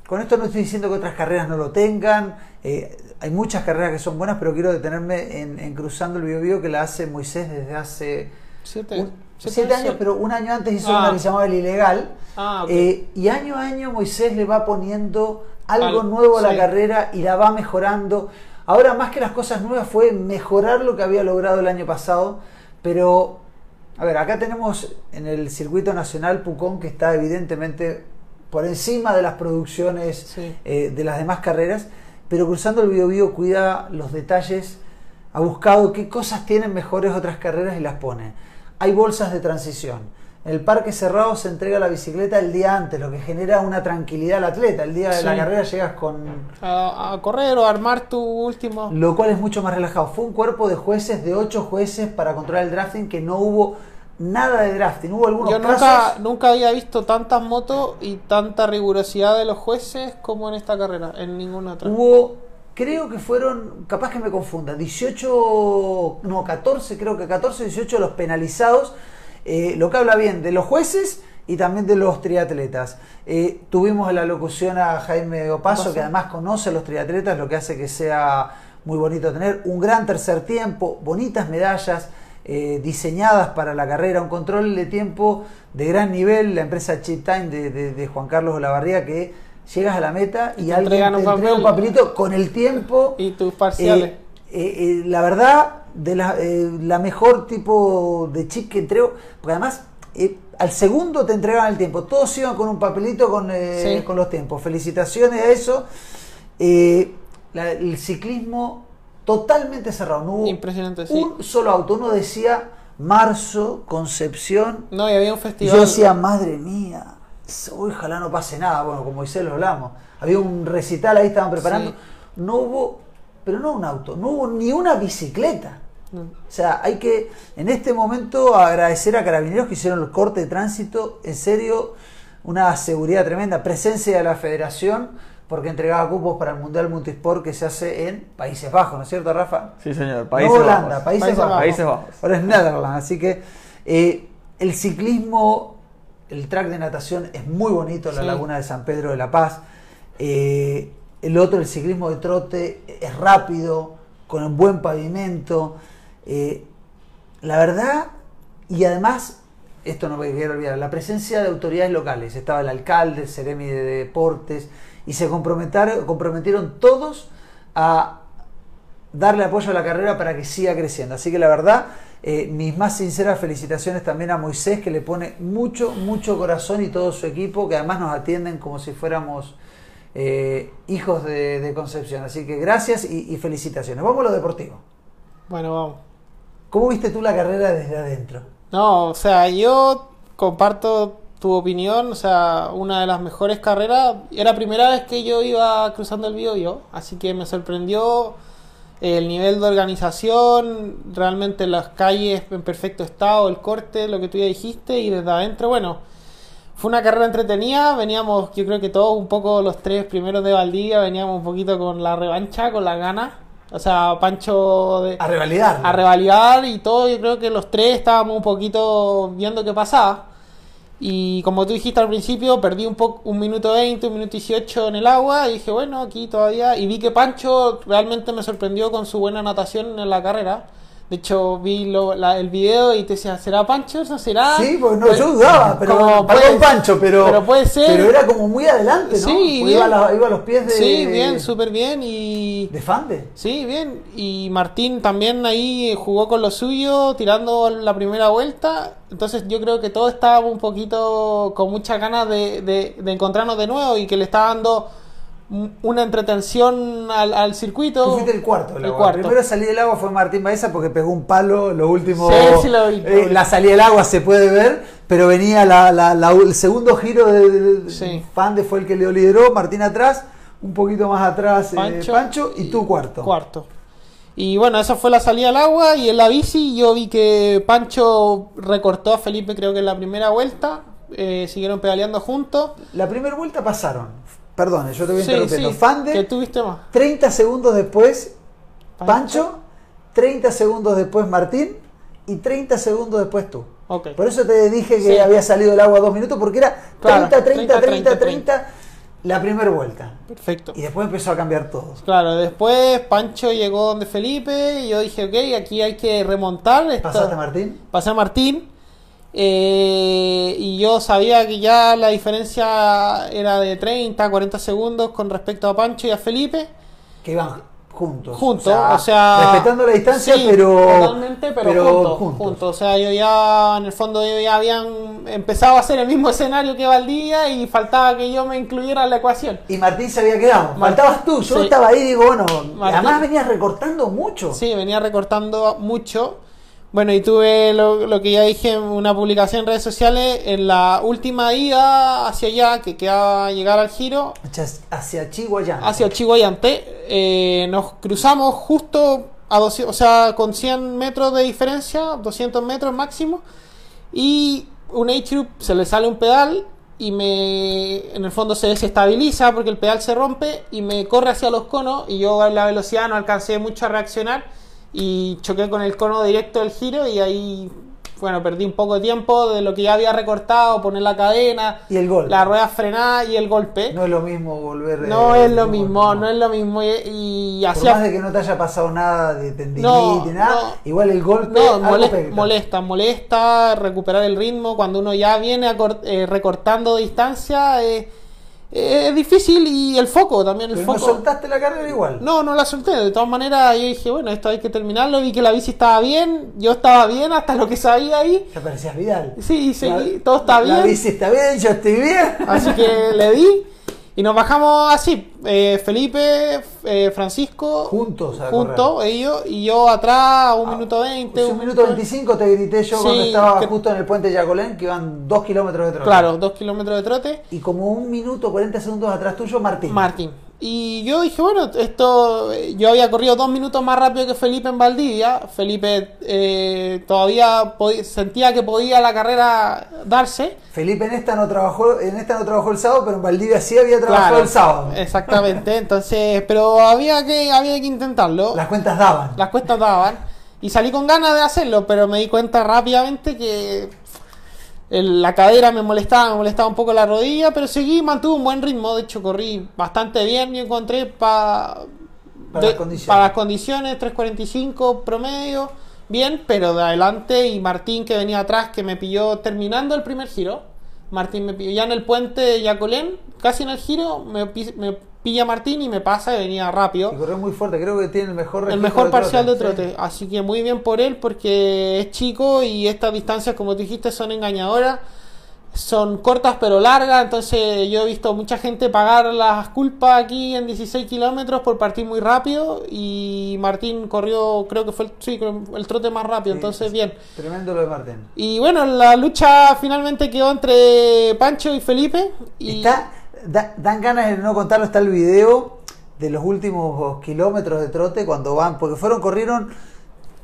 Con esto no estoy diciendo que otras carreras no lo tengan. Eh, hay muchas carreras que son buenas, pero quiero detenerme en, en cruzando el Biobío que la hace Moisés desde hace Siete, un- siete siete años, pero un año antes hizo Ah. una que se llamaba el ilegal. Ah. Eh, y año a año Moisés le va poniendo algo Al- nuevo a la sí. carrera y la va mejorando. Ahora más que las cosas nuevas fue mejorar lo que había logrado el año pasado, pero a ver, acá tenemos en el circuito nacional Pucón que está evidentemente por encima de las producciones Sí. eh, de las demás carreras, pero cruzando el Biobío cuida los detalles, ha buscado qué cosas tienen mejores otras carreras y las pone. Hay bolsas de transición, En el parque cerrado se entrega la bicicleta el día antes, lo que genera una tranquilidad al atleta. El día de la carrera llegas con... A, a correr o a armar tu último. Lo cual es mucho más relajado. Fue un cuerpo de jueces, de ocho jueces para controlar el drafting, que no hubo nada de drafting. Hubo algunos Yo casos... nunca, nunca había visto tantas motos y tanta rigurosidad de los jueces como en esta carrera, en ninguna otra. Hubo, creo que fueron, capaz que me confunda, 18, no, 14, creo que 14 18 los penalizados, eh, lo que habla bien de los jueces y también de los triatletas. Eh, tuvimos en la locución a Jaime Opaso. que además conoce a los triatletas, lo que hace que sea muy bonito tener un gran tercer tiempo, bonitas medallas. Eh, diseñadas para la carrera, un control de tiempo de gran nivel, la empresa Chip Time de, de- de Juan Carlos Olavarría, que llegas a la meta y, Y te alguien entregan te un entrega un papel. papelito con el tiempo. Y tus parciales. Eh, eh, la verdad, de la, la mejor tipo de chip que entrego, porque además al segundo te entregaban el tiempo, todos iban con un papelito con, Sí. con los tiempos. Felicitaciones a eso. La- el ciclismo totalmente cerrado, no hubo Impresionante, sí. un solo auto. Uno decía marzo, Concepción, No, y había un festival. yo decía, madre mía, ojalá no pase nada. Bueno, con Moisés lo hablamos. Había un recital ahí, estaban preparando. Sí. No hubo, pero no un auto, no hubo ni una bicicleta. No. O sea, hay que en este momento agradecer a carabineros que hicieron el corte de tránsito. En serio, una seguridad tremenda. Presencia de la federación, porque entregaba cupos para el Mundial Multisport que se hace en Países Bajos, ¿no es cierto, Rafa? Sí, señor. Países no Holanda, Bajos. Países, Países Bajos. Países Bajos. Ahora es Netherlands, así que eh, el ciclismo, el track de natación es muy bonito, la Sí. laguna de San Pedro de la Paz. Eh, el otro, el ciclismo de trote, es rápido, con un buen pavimento. Eh, la verdad, y además, esto no me quiero olvidar, la presencia de autoridades locales. Estaba el alcalde, el Ceremi de Deportes, y se comprometieron, comprometieron todos a darle apoyo a la carrera para que siga creciendo. Así que la verdad, eh, mis más sinceras felicitaciones también a Moisés, que le pone mucho, mucho corazón y todo su equipo, que además nos atienden como si fuéramos eh, hijos de, de Concepción. Así que gracias y, y felicitaciones. Vamos a lo deportivo. Bueno, vamos. ¿Cómo viste tú la carrera desde adentro? No, o sea, yo comparto tu opinión, o sea, una de las mejores carreras. Era la primera vez que yo iba cruzando el Biobío, así que me sorprendió el nivel de organización, realmente las calles en perfecto estado, el corte, lo que tú ya dijiste, y desde adentro, bueno, fue una carrera entretenida, veníamos, yo creo que todos un poco los tres primeros de Valdivia, veníamos un poquito con la revancha, con las ganas. O sea, Pancho de, A revalidar. a revalidar y todo, yo creo que los tres estábamos un poquito viendo qué pasaba. Y como tú dijiste al principio, perdí un poco un minuto 20, un minuto 18 en el agua y dije, bueno, aquí todavía. Y vi que Pancho realmente me sorprendió con su buena natación en la carrera. De hecho, vi lo- la- el video y te decía, ¿será Pancho? ¿No será? Sí, pues no, Pues, yo dudaba, pero como puede- Pancho, pero, pero puede ser. pero era como muy adelante, ¿no? Sí, Pues iba, a la- iba a los pies de, Sí, bien, súper bien. Y de Fande. Sí, bien. Y Martín también ahí jugó con lo suyo, tirando la primera vuelta. Entonces yo creo que todos estábamos un poquito con muchas ganas de, de- de encontrarnos de nuevo y que le está dando una entretención al, al circuito. Tú fuiste el cuarto del El agua. cuarto. Primero salí del agua fue Martín Baeza porque pegó un palo lo último. Sí, sí lo vi, eh, vi. la salida del agua se puede ver, pero venía la, la- la- el segundo giro de, de- de- Sí. Fande fue el que lo lideró, Martín atrás, un poquito más atrás eh, Pancho, Pancho, y tú cuarto. Cuarto. Y bueno, esa fue la salida al agua y en la bici yo vi que Pancho recortó a Felipe creo que en la primera vuelta. eh, siguieron pedaleando juntos. La primera vuelta pasaron. Perdón, yo te voy Sí, interrumpiendo. sí, Fande, que tuviste más. 30 segundos después Pancho. Pancho, 30 segundos después Martín y 30 segundos después tú. Ok. Por eso te dije que Sí. había salido el agua dos minutos, porque era 30, Claro, 30, 30, 30, 30, la primera vuelta. Perfecto. Y después empezó a cambiar todo. Claro, después Pancho llegó donde Felipe y yo dije, ok, aquí hay que remontar. esto- ¿Pasaste Martín? Pasé a Martín eh, y yo sabía que ya la diferencia era de 30, 40 segundos con respecto a Pancho y a Felipe. Que iban juntos. Juntos, o sea, respetando la distancia, sí, pero. totalmente, pero, juntos, juntos. O sea, yo ya, en el fondo, ellos ya habían empezado a hacer el mismo escenario que Valdivia y faltaba que yo me incluyera en la ecuación. Y Martín se había quedado. Faltabas tú. Yo Sí. estaba ahí y digo, bueno. Martín- Además venías recortando mucho. Sí, venía recortando mucho. Bueno, y tuve lo, lo que ya dije en una publicación en redes sociales, en la última ida hacia allá, que quedaba llegar al giro, Hacia, Chihuahua. hacia Chihuayante, eh, nos cruzamos justo a 200, o sea, con 100 metros de diferencia, 200 metros máximo, y un H-Troop se le sale un pedal y me en el fondo se desestabiliza porque el pedal se rompe y me corre hacia los conos y yo a la velocidad no alcancé mucho a reaccionar y choqué con el cono directo del giro y ahí bueno perdí un poco de tiempo de lo que ya había recortado poner la cadena Y el golpe. la rueda frenada y el golpe No es lo mismo volver. no eh, es lo mismo, no. no es lo mismo. Y, y Por más de que no te haya pasado nada de tendinitis No, nada, no. igual el golpe No, molesta, molesta, molesta recuperar el ritmo cuando uno ya viene acor- eh, recortando distancia. eh, es difícil y el foco también, el Pero no foco. soltaste la carrera igual. No, no la solté. De todas maneras, yo dije, bueno, esto hay que terminarlo. Vi que la bici estaba bien. Yo estaba bien hasta lo que sabía ahí. Te parecías Vidal. Sí, seguí, La- todo está La bien. bici está bien, yo estoy bien. Así que le di. Y nos bajamos así. eh, Felipe, eh, Francisco. Juntos a Juntos, ellos. Y yo atrás, un minuto veinte. Pues un minuto 25 te grité yo Sí, cuando estaba que- justo en el puente Yacolén, que iban dos kilómetros de trote. Claro, dos kilómetros de trote. Y como un minuto 40 segundos atrás tuyo, Martín. Martín. Y yo dije, bueno, esto. Yo había corrido dos minutos más rápido que Felipe en Valdivia. Felipe eh, todavía sentía que podía la carrera darse. Felipe en esta no trabajó, en esta no trabajó el sábado, pero en Valdivia sí había trabajado Claro, el sábado. Exactamente. Entonces, pero había que, había que intentarlo. Las cuentas daban. Las cuestas daban. Y salí con ganas de hacerlo, pero me di cuenta rápidamente que la cadera me molestaba, me molestaba un poco la rodilla, pero seguí, mantuve un buen ritmo. De hecho, corrí bastante bien y encontré pa- Para de- las condiciones. para las condiciones, 3.45 promedio, bien, pero de adelante y Martín que venía atrás, que me pilló terminando el primer giro. Martín me pilló ya en el puente de Yacolén, casi en el giro, me, me pilla Martín y me pasa y venía rápido Y corrió muy fuerte, creo que tiene el mejor el mejor parcial de sí. trote. Así que muy bien por él porque es chico y estas distancias, como dijiste, son engañadoras. Son cortas pero largas, entonces yo he visto mucha gente pagar las culpas aquí en 16 kilómetros por partir muy rápido y Martín corrió, creo que fue el, sí, el trote más rápido, Sí, entonces es bien. Tremendo lo de Martín. Y bueno, la lucha finalmente quedó entre Pancho y Felipe. Y Está, da- dan ganas de no contarlo, está el video de los últimos kilómetros de trote cuando van, porque fueron, corrieron,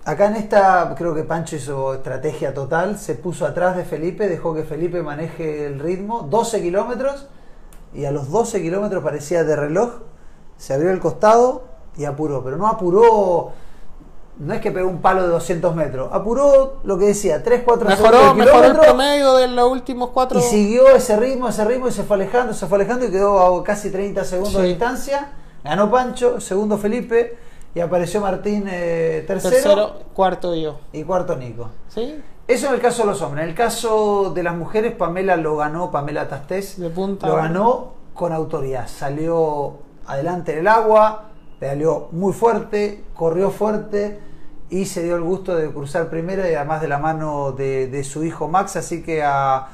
acá en esta, creo que Pancho hizo estrategia total, se puso atrás de Felipe, dejó que Felipe maneje el ritmo, 12 kilómetros, y a los 12 kilómetros parecía de reloj, se abrió el costado y apuró, pero no apuró, no es que pegó un palo de 200 metros, apuró lo que decía, 3, 4 mejoró, mejoró el promedio de los últimos cuatro. y siguió ese ritmo, ese ritmo y se fue alejando, se fue alejando y quedó a casi 30 segundos de distancia. Ganó Pancho, segundo Felipe y apareció Martín eh, tercero, tercero, cuarto yo. y cuarto Nico. ¿Sí? Eso en el caso de los hombres. En el caso de las mujeres, Pamela lo ganó, Pamela Tastés De punta. lo ganó con autoridad. Salió adelante en el agua, pedaleó muy fuerte, corrió fuerte y se dio el gusto de cruzar primera y además de la mano de, su hijo Max. Así que a,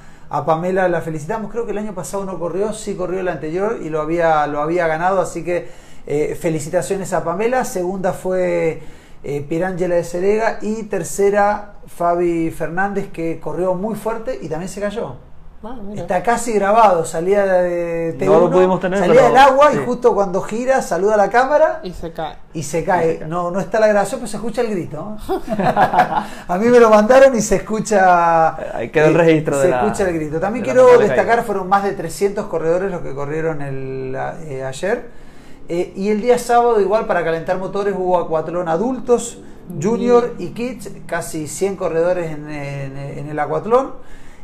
Pamela la felicitamos. Creo que el año pasado no corrió, sí corrió el anterior y lo había, lo había ganado. Así que eh, felicitaciones a Pamela. Segunda fue eh, Pierangela de Cerega y tercera Fabi Fernández que corrió muy fuerte y también se cayó. Ah. Está casi grabado, salía de T1, No lo pudimos tener, salía del agua sí. y justo cuando gira saluda a la cámara Y se cae. y se cae. No, no está la grabación, pero se escucha el grito. a mí me lo mandaron y se escucha. Ahí quedó el eh, registro de Se la- escucha el grito. También de quiero destacar, caída. fueron más de 300 corredores los que corrieron el, eh, ayer. Eh, y el día sábado, igual para calentar motores, hubo acuatlón adultos, junior y kids, casi 100 corredores en, en- en el acuatlón.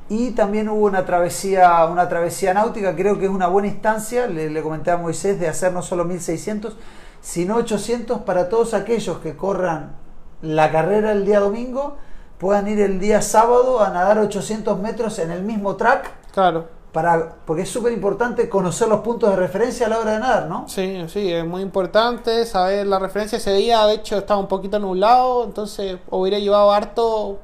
Y también hubo una travesía, una travesía náutica, creo que es una buena instancia, le, le comenté a Moisés, de hacer no solo 1600, sino 800 para todos aquellos que corran la carrera el día domingo, puedan ir el día sábado a nadar 800 metros en el mismo track, Claro. para, porque es súper importante conocer los puntos de referencia a la hora de nadar, ¿no? Sí, sí, es muy importante saber la referencia. Ese día, de hecho, estaba un poquito nublado, entonces hubiera llevado harto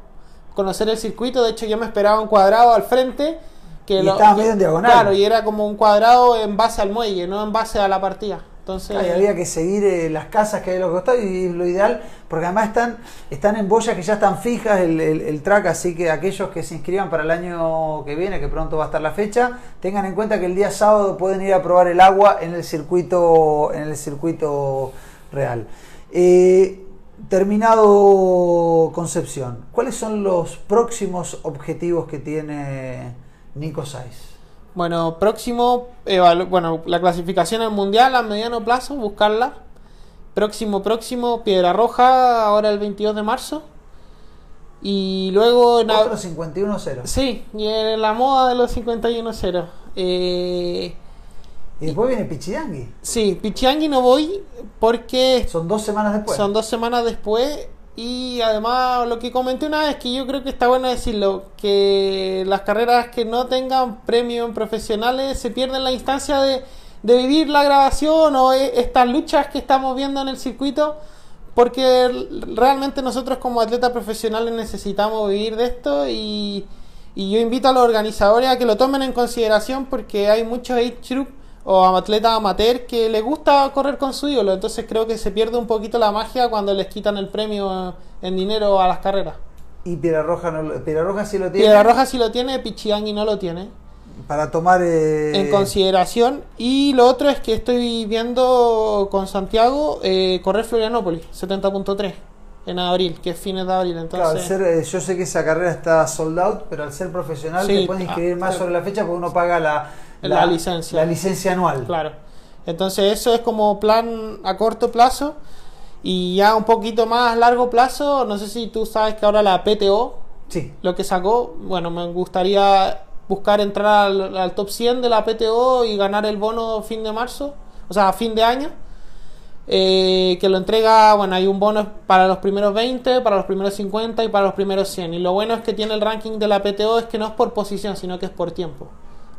conocer el circuito. De hecho, yo me esperaba un cuadrado al frente. Que Y estaba medio en diagonal. Claro, y era como un cuadrado en base al muelle, no en base a la partida. Entonces, había que seguir eh, las casas que hay a los costados y lo ideal, porque además están, están en boyas que ya están fijas el, el- el track, así que aquellos que se inscriban para el año que viene, que pronto va a estar la fecha, tengan en cuenta que el día sábado pueden ir a probar el agua en el circuito, en el circuito real. Eh, terminado Concepción, ¿cuáles son los próximos objetivos que tiene Nico Saiz? Bueno, próximo, bueno, la clasificación al mundial a mediano plazo, buscarla. Próximo, próximo, Piedra Roja, ahora el 22 de marzo. Y luego en ab- Otro 51-0. Sí, y en la moda de los 51-0. Eh, Y después viene Pichidangui. sí, Pichiangui no voy porque Son dos semanas después. son dos semanas después. Y además, lo que comenté una vez, que yo creo que está bueno decirlo, que las carreras que no tengan premio en profesionales se pierden la instancia de, de vivir la grabación o e- estas luchas que estamos viendo en el circuito, porque realmente nosotros como atletas profesionales necesitamos vivir de esto y, y yo invito a los organizadores a que lo tomen en consideración porque hay muchos age o atletas amateur que les gusta correr con su ídolo, entonces creo que se pierde un poquito la magia cuando les quitan el premio en dinero a las carreras. Y Piedra Roja, no, lo- Piedra Roja sí lo tiene. Piedra Roja sí lo tiene, Pichiangui no lo tiene Para tomar. eh, en consideración. Y lo otro es que estoy viendo con Santiago eh, correr Florianópolis, 70.3 en abril, que es fines de abril. Claro, al Entonces, ser, eh, yo sé que esa carrera está sold out, pero al ser profesional Sí, te puedes inscribir ah, más sobre la fecha porque uno paga la, La licencia. la licencia anual. Claro. Entonces eso es como plan a corto plazo y ya un poquito más largo plazo, no sé si tú sabes que ahora la PTO Sí. lo que sacó, bueno, me gustaría buscar entrar al, al top 100 de la PTO y ganar el bono fin de marzo, o sea, fin de año. eh, que lo entrega, bueno, hay un bono para los primeros 20, para los primeros 50 y para los primeros 100. Y lo bueno es que tiene el ranking de la PTO es que no es por posición, sino que es por tiempo.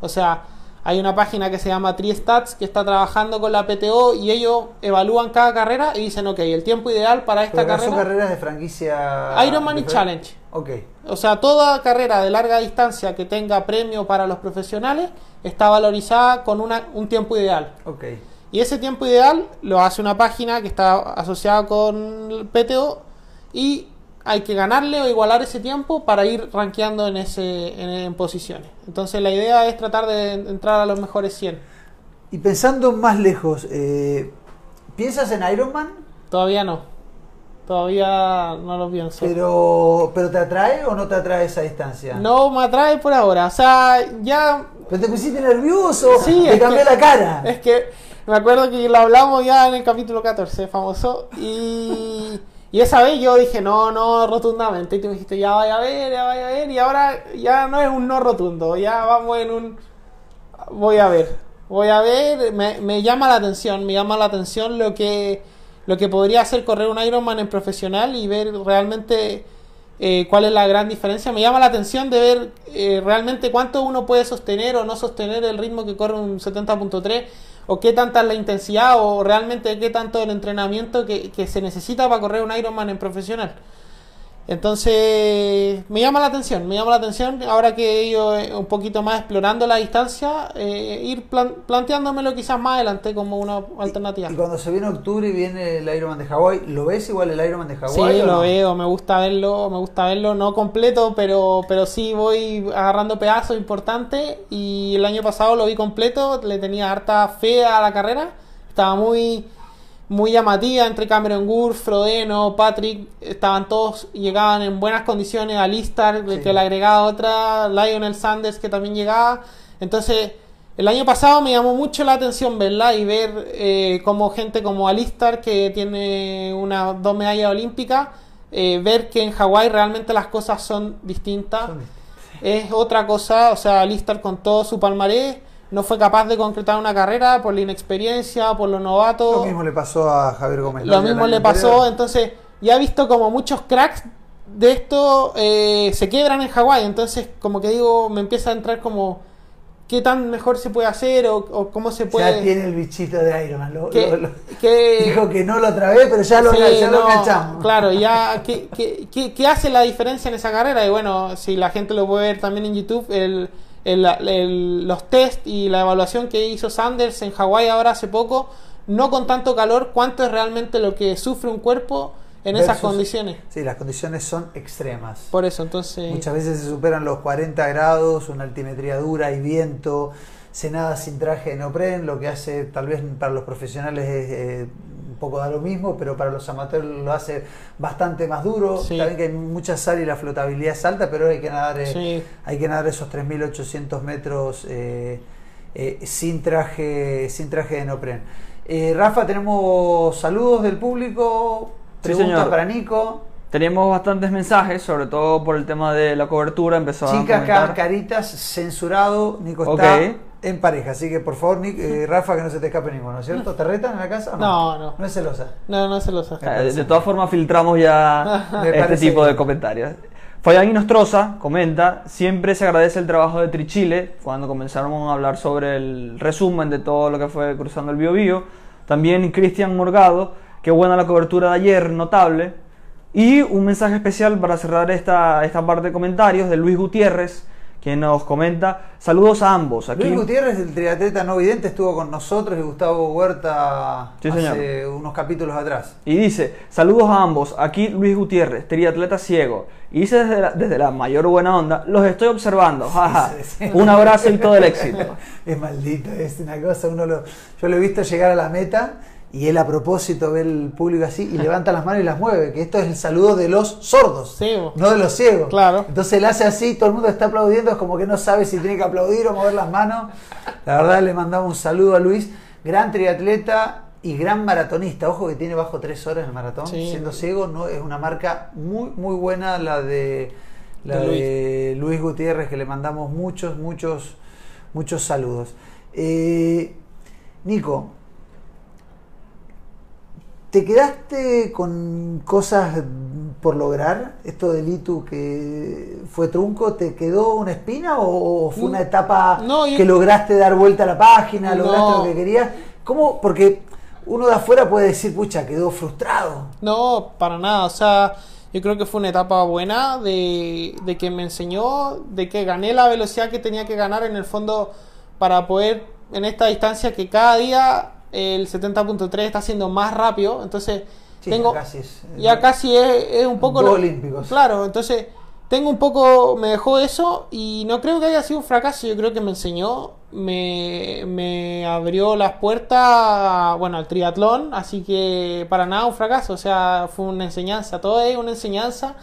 O sea, hay una página que se llama TriStats que está trabajando con la PTO y ellos evalúan cada carrera y dicen, ok, el tiempo ideal para esta Pero acá son carrera... carreras de franquicia. Ironman y Challenge. Ok. O sea, toda carrera de larga distancia que tenga premio para los profesionales está valorizada con una- un tiempo ideal. Ok. Y ese tiempo ideal lo hace una página que está asociada con el PTO y hay que ganarle o igualar ese tiempo para ir rankeando en, ese, en, en posiciones. Entonces la idea es tratar de entrar a los mejores 100. Y pensando más lejos, eh, ¿piensas en Ironman? Todavía no. Todavía no lo pienso. Pero, ¿Pero te atrae o no te atrae esa distancia? No me atrae por ahora. O sea, ya ¿Pero te pusiste nervioso? Sí, ¿Te cambió que- la cara? Es que me acuerdo que lo hablamos ya en el capítulo 14, famoso. Y, y esa vez yo dije no, no rotundamente. Y tú dijiste ya vaya a ver, ya vaya a ver. Y ahora ya no es un no rotundo, ya vamos en un. Voy a ver, voy a ver. Me, me llama la atención, me llama la atención lo que, lo que podría hacer correr un Ironman en profesional y ver realmente. eh, cuál es la gran diferencia. Me llama la atención de ver eh, realmente cuánto uno puede sostener o no sostener el ritmo que corre un 70.3 o qué tanta es la intensidad o realmente qué tanto el entrenamiento que, que se necesita para correr un Ironman en profesional. Entonces, me llama la atención, me llama la atención ahora que ido eh, un poquito más explorando la distancia, eh, ir plan- planteándomelo quizás más adelante como una alternativa. Y cuando se viene octubre y viene el Ironman de Hawái, ¿lo ves igual el Ironman de Sí, Hawái? o lo no? veo, me gusta verlo, me gusta verlo, no completo, pero, pero sí voy agarrando pedazos importantes y el año pasado lo vi completo, le tenía harta fe a la carrera, estaba muy, muy llamativa entre Cameron Gould, Frodeno, Patrick, estaban todos, llegaban en buenas condiciones, Alistar, Sí. que le agregaba otra, Lionel Sanders que también llegaba, entonces el año pasado me llamó mucho la atención verla y ver eh, como gente como Alistar, que tiene una dos medallas olímpicas, eh, ver que en Hawái realmente las cosas son distintas. Son Es otra cosa, o sea, Alistar con todo su palmarés no fue capaz de concretar una carrera por la inexperiencia, por lo novato. Lo mismo le pasó a Javier Gómez. Lo mismo le pasó, anterior. entonces ya he visto como muchos cracks de esto eh, se quebran en Hawái, entonces como que digo, me empieza a entrar como qué tan mejor se puede hacer o, o cómo se puede... Ya tiene el bichito de Ironman. Lo, que- lo- lo- que- Dijo que no lo otra vez, pero ya lo, Sí, ya lo no, enganchamos. Claro, ya, ¿qué, qué, qué, qué hace la diferencia en esa carrera? Y bueno, si la gente lo puede ver también en YouTube, el, el- el- los test y la evaluación que hizo Sanders en Hawái ahora hace poco, no con tanto calor, cuánto es realmente lo que sufre un cuerpo en esas condiciones. Sí, las condiciones son extremas. Por eso, entonces... Muchas veces se superan los 40 grados, una altimetría dura y viento, se nada sin traje de neopren, lo que hace tal vez para los profesionales es eh, un poco da lo mismo, pero para los amateurs lo hace bastante más duro. Sí. También que hay mucha sal y la flotabilidad es alta, pero hay que nadar, eh, Sí. hay que nadar esos 3.800 metros eh, eh, sin, traje, sin traje de neopren. Rafa, tenemos saludos del público, preguntas para Nico. Tenemos bastantes mensajes, sobre todo por el tema de la cobertura. Empezó a Chicas caritas, censurado, Nico Ok. está en pareja, así que por favor, Nic- eh, Rafa, que no se te escape ninguno, ¿cierto? ¿Te retan en la casa? o No, no. No es celosa. No, no se lo sabe. Eh, De todas formas, filtramos ya este tipo de comentarios. Fabián Inostroza comenta, siempre se agradece el trabajo de Trichile cuando comenzaron a hablar sobre el resumen de todo lo que fue cruzando el Bio Bio. También Cristian Morgado, qué buena la cobertura de ayer, notable. Y un mensaje especial para cerrar esta, esta parte de comentarios de Luis Gutiérrez, quien nos comenta, saludos a ambos. Aquí Luis Gutiérrez, el triatleta no vidente, estuvo con nosotros y Gustavo Huerta Sí, hace unos capítulos atrás. Y dice, saludos a ambos, aquí Luis Gutiérrez, triatleta ciego. Y dice desde la, desde la mayor buena onda, los estoy observando, jaja. Sí, sí. Un abrazo y todo el éxito. Es maldito, es una cosa, uno lo, yo lo he visto llegar a la meta y él a propósito ve el público así y levanta las manos y las mueve, que esto es el saludo de los sordos, no de los ciegos. Claro. Entonces él hace así, todo el mundo está aplaudiendo, es como que no sabe si tiene que aplaudir o mover las manos. La verdad le mandamos un saludo a Luis, gran triatleta y gran maratonista. Ojo que tiene bajo tres horas el maratón, Sí. siendo ciego, no es una marca muy muy buena la de la De de Luis Gutiérrez, que le mandamos muchos, muchos, muchos saludos. Eh, Nico, ¿te quedaste con cosas por lograr? Esto del ITU que fue trunco, ¿te quedó una espina o fue una etapa No, yo- que lograste dar vuelta a la página, lograste No. lo que querías? ¿Cómo? Porque uno de afuera puede decir, pucha, quedó frustrado. No, para nada. O sea, yo creo que fue una etapa buena de, de que me enseñó, de que gané la velocidad que tenía que ganar en el fondo para poder en esta distancia que cada día el 70.3 está siendo más rápido. Entonces, Sí, tengo... ya casi es- ya casi es, es un poco... Lo- olímpicos. Claro, entonces tengo un poco, me dejó eso y no creo que haya sido un fracaso, yo creo que me enseñó, me, me abrió las puertas, bueno, al triatlón, así que para nada un fracaso, o sea, fue una enseñanza, todo es una enseñanza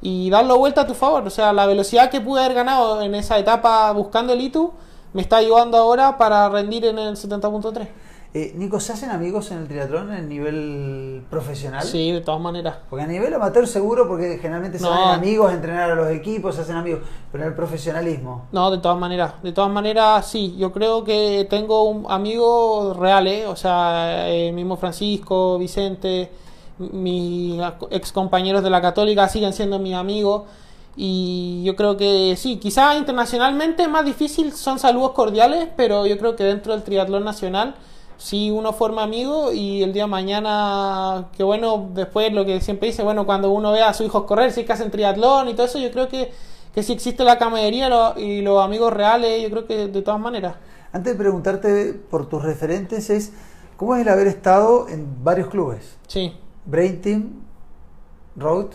y darlo vuelta a tu favor, o sea, la velocidad que pude haber ganado en esa etapa buscando el ITU me está ayudando ahora para rendir en el 70.3. Eh, Nico, ¿se hacen amigos en el triatlón en nivel profesional? Sí, de todas maneras. Porque a nivel amateur seguro, porque generalmente se No. van amigos entrenar a los equipos, se hacen amigos, pero en el profesionalismo. No, de todas maneras, de todas maneras sí, yo creo que tengo un amigos reales, o sea, el mismo Francisco, Vicente, mis ex compañeros de la Católica siguen siendo mis amigos y yo creo que sí, quizás internacionalmente más difícil, son saludos cordiales, pero yo creo que dentro del triatlón nacional sí uno forma amigos y el día de mañana, que bueno, después lo que siempre dice, bueno, cuando uno ve a sus hijos correr, si es que hacen triatlón y todo eso, yo creo que, que si existe la camaradería lo- y los amigos reales, yo creo que de todas maneras. Antes de preguntarte por tus referentes, es ¿cómo es el haber estado en varios clubes? Sí. Brain Team, Road,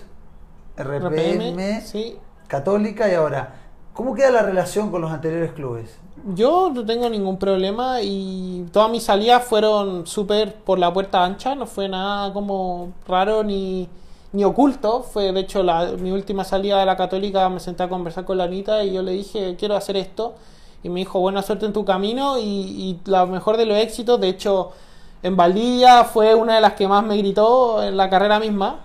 RPM, RPM, sí. Católica y ahora. ¿Cómo queda la relación con los anteriores clubes? Yo no tengo ningún problema y todas mis salidas fueron súper por la puerta ancha, no fue nada como raro ni, ni oculto. Fue de hecho la, mi última salida de la católica, me senté a conversar con la Anita y yo le dije, quiero hacer esto. Y me dijo, buena suerte en tu camino y, y la mejor de los éxitos. De hecho, en Valdivia fue una de las que más me gritó en la carrera misma.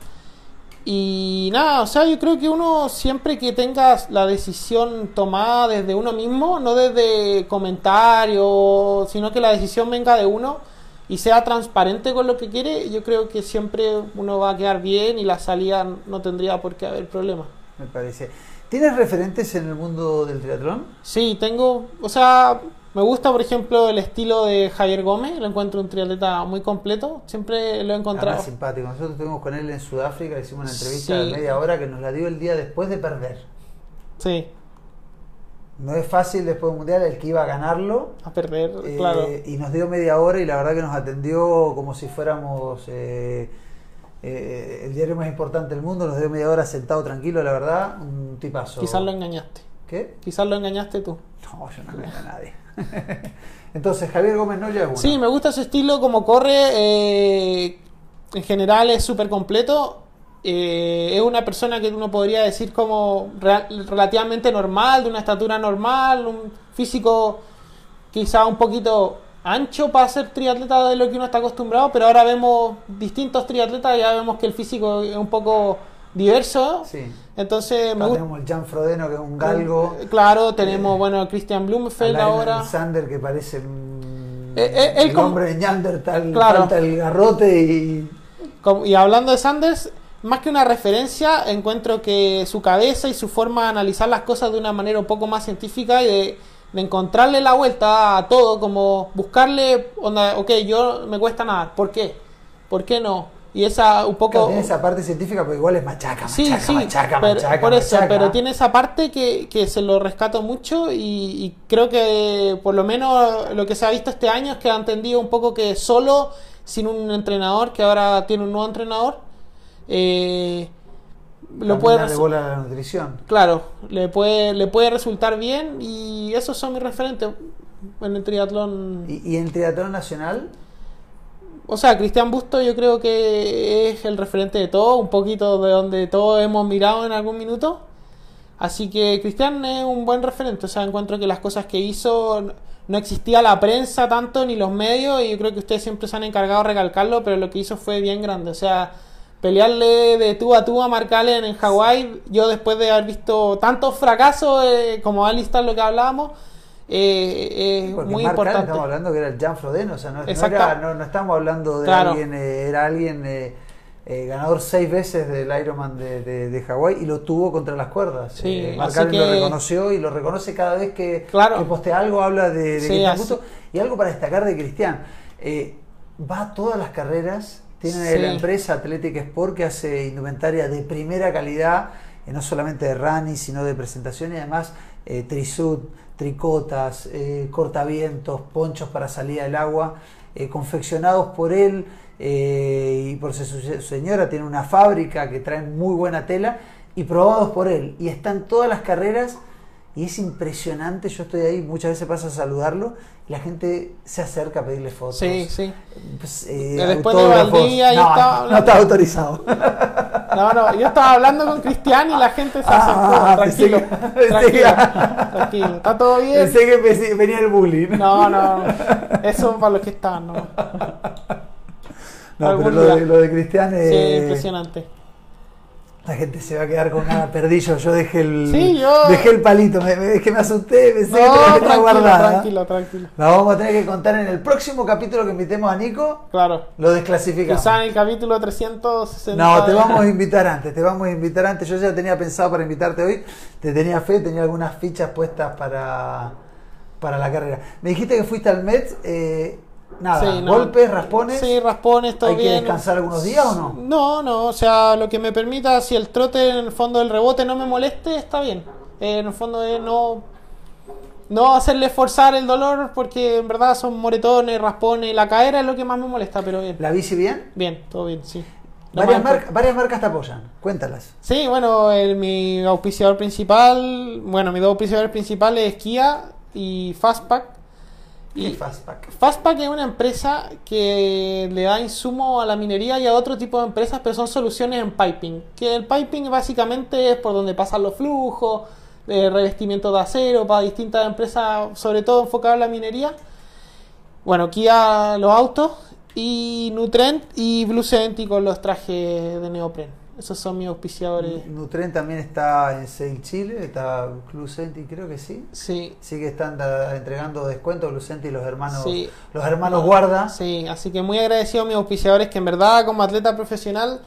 Y nada, o sea, yo creo que uno siempre que tengas la decisión tomada desde uno mismo, no desde comentarios, sino que la decisión venga de uno y sea transparente con lo que quiere, yo creo que siempre uno va a quedar bien y la salida no tendría por qué haber problema. Me parece. ¿Tienes referentes en el mundo del triatlón? Sí, tengo, o sea, me gusta por ejemplo el estilo de Javier Gómez, lo encuentro un triatleta muy completo, siempre lo he encontrado. Además, simpático. Nosotros estuvimos con él en Sudáfrica, hicimos una entrevista Sí. de media hora que nos la dio el día después de perder. Sí. no es fácil después del mundial el que iba a ganarlo. A perder, eh, claro. Y nos dio media hora y la verdad que nos atendió como si fuéramos eh, eh, el diario más importante del mundo. Nos dio media hora sentado tranquilo, la verdad. Un tipazo. Quizás lo engañaste. ¿Qué? Quizás lo engañaste tú. No, yo no engaño a nadie. Entonces, Javier Gómez no es uno. Sí, me gusta su estilo, como corre. eh, en general es súper completo. Eh, es una persona que uno podría decir como relativamente normal, de una estatura normal, un físico quizá un poquito ancho para ser triatleta de lo que uno está acostumbrado, pero ahora vemos distintos triatletas y ya vemos que el físico es un poco diverso. Sí. Entonces me Acá gusta. tenemos el Jan Frodeno, que es un galgo. Claro, tenemos, bueno, Christian Blumenfeld ahora. Sander, que parece Eh, eh, el hombre de Neandertal. Claro. Falta el garrote y. Y hablando de Sanders, más que una referencia, encuentro que su cabeza y su forma de analizar las cosas de una manera un poco más científica y de, de encontrarle la vuelta a todo, como buscarle, onda, ok, yo me cuesta nada, ¿por qué? ¿Por qué no? Y esa un poco... Claro, tiene esa parte científica, pero igual es machaca, machaca, Sí, sí, machaca, pero- machaca, por eso, machaca. pero tiene esa parte que, que se lo rescato mucho y, y creo que por lo menos lo que se ha visto este año es que ha entendido un poco que solo, sin un entrenador, que ahora tiene un nuevo entrenador, eh, lo puede... bola la nutrición. Claro, le puede, le puede resultar bien y esos son mis referentes en el triatlón. ¿Y, y en triatlón nacional? O sea, Cristian Busto yo creo que es el referente de todo, un poquito de donde todos hemos mirado en algún minuto. Así que Cristian es un buen referente, o sea, encuentro que las cosas que hizo no- existía la prensa tanto ni los medios y yo creo que ustedes siempre se han encargado de recalcarlo, pero lo que hizo fue bien grande, o sea, pelearle de tú a tú a Mark Allen en Hawái, yo después de haber visto tantos fracasos eh, como Alistar lo que hablábamos, eh, muy Mark Allen importante. estamos hablando que era el Jan Frodeno, o sea, no, era- no- no estamos hablando de Claro. alguien, eh, era alguien eh, eh, ganador seis veces del Ironman de, de, de Hawái y lo tuvo contra las cuerdas. Sí, Mark Allen lo reconoció y lo reconoce cada vez que, Claro. que postea algo, habla de, de Sí. Y algo para destacar de Cristian, va a todas las carreras, tiene Sí. la empresa Athletic Sport que hace indumentaria de primera calidad, no solamente de running, sino de presentación y además eh, trisud, tricotas, eh, cortavientos, ponchos para salida del agua, eh, confeccionados por él eh, y por su, señora, tiene una fábrica que trae muy buena tela y probados por él. Y está en todas las carreras y es impresionante, yo estoy ahí, muchas veces pasa a saludarlo y la gente se acerca a pedirle fotos. Sí, sí. Pues, eh, Después de yo no, estaba no está autorizado. No, no, yo estaba hablando con Cristian y la gente se acercó. Ah, tranquilo, que- tranquilo. Está todo bien. Pensé que pensé- venía el bullying. No, no, eso para los que están, no. No, pero lo de, lo de Cristian, Sí, eh, impresionante. La gente se va a quedar con nada perdillo. Yo dejé el, Sí, yo- dejé el palito, me, me- es que me asusté, pensé No, que la tranquilo, guardada. tranquilo, tranquilo. La vamos a tener que contar en el próximo capítulo que invitemos a Nico. Claro. Lo desclasificamos. Quizá en el capítulo 360. No, te vamos a invitar antes, te vamos a invitar antes. Yo ya tenía pensado para invitarte hoy, te tenía fe, tenía algunas fichas puestas para, para la carrera. Me dijiste que fuiste al Met, eh, nada, Sí, no. golpes, raspones. Sí, raspones, todo ¿Hay que descansar algunos días o no? No, no, o sea, lo que me permita, si el trote en el fondo del rebote no me moleste, está bien. Eh, en el fondo es no, no hacerle forzar el dolor porque en verdad son moretones, raspones, la caera es lo que más me molesta, pero bien. ¿La bici bien? Bien, todo bien, sí. Varias, varias marcas te apoyan, cuéntalas. Sí, bueno, el- mi auspiciador principal, bueno, mis dos auspiciadores principales es Kia y Fastpack. Y Y Fastpack. Fastpack es una empresa que le da insumo a la minería y a otro tipo de empresas, pero son soluciones en piping. Que el piping básicamente es por donde pasan los flujos, de revestimiento de acero para distintas empresas, sobre todo enfocadas en la minería. Bueno, Kia los autos y Nutrent y Blue Seventy con los trajes de neopren. Esos son mis auspiciadores. Nutren también está en Sail Chile, está Lucenti, creo que sí. Sí. Sí que están da- entregando descuentos Lucenti y los hermanos, Sí. los hermanos Guarda. Sí, así que muy agradecido a mis auspiciadores que en verdad como atleta profesional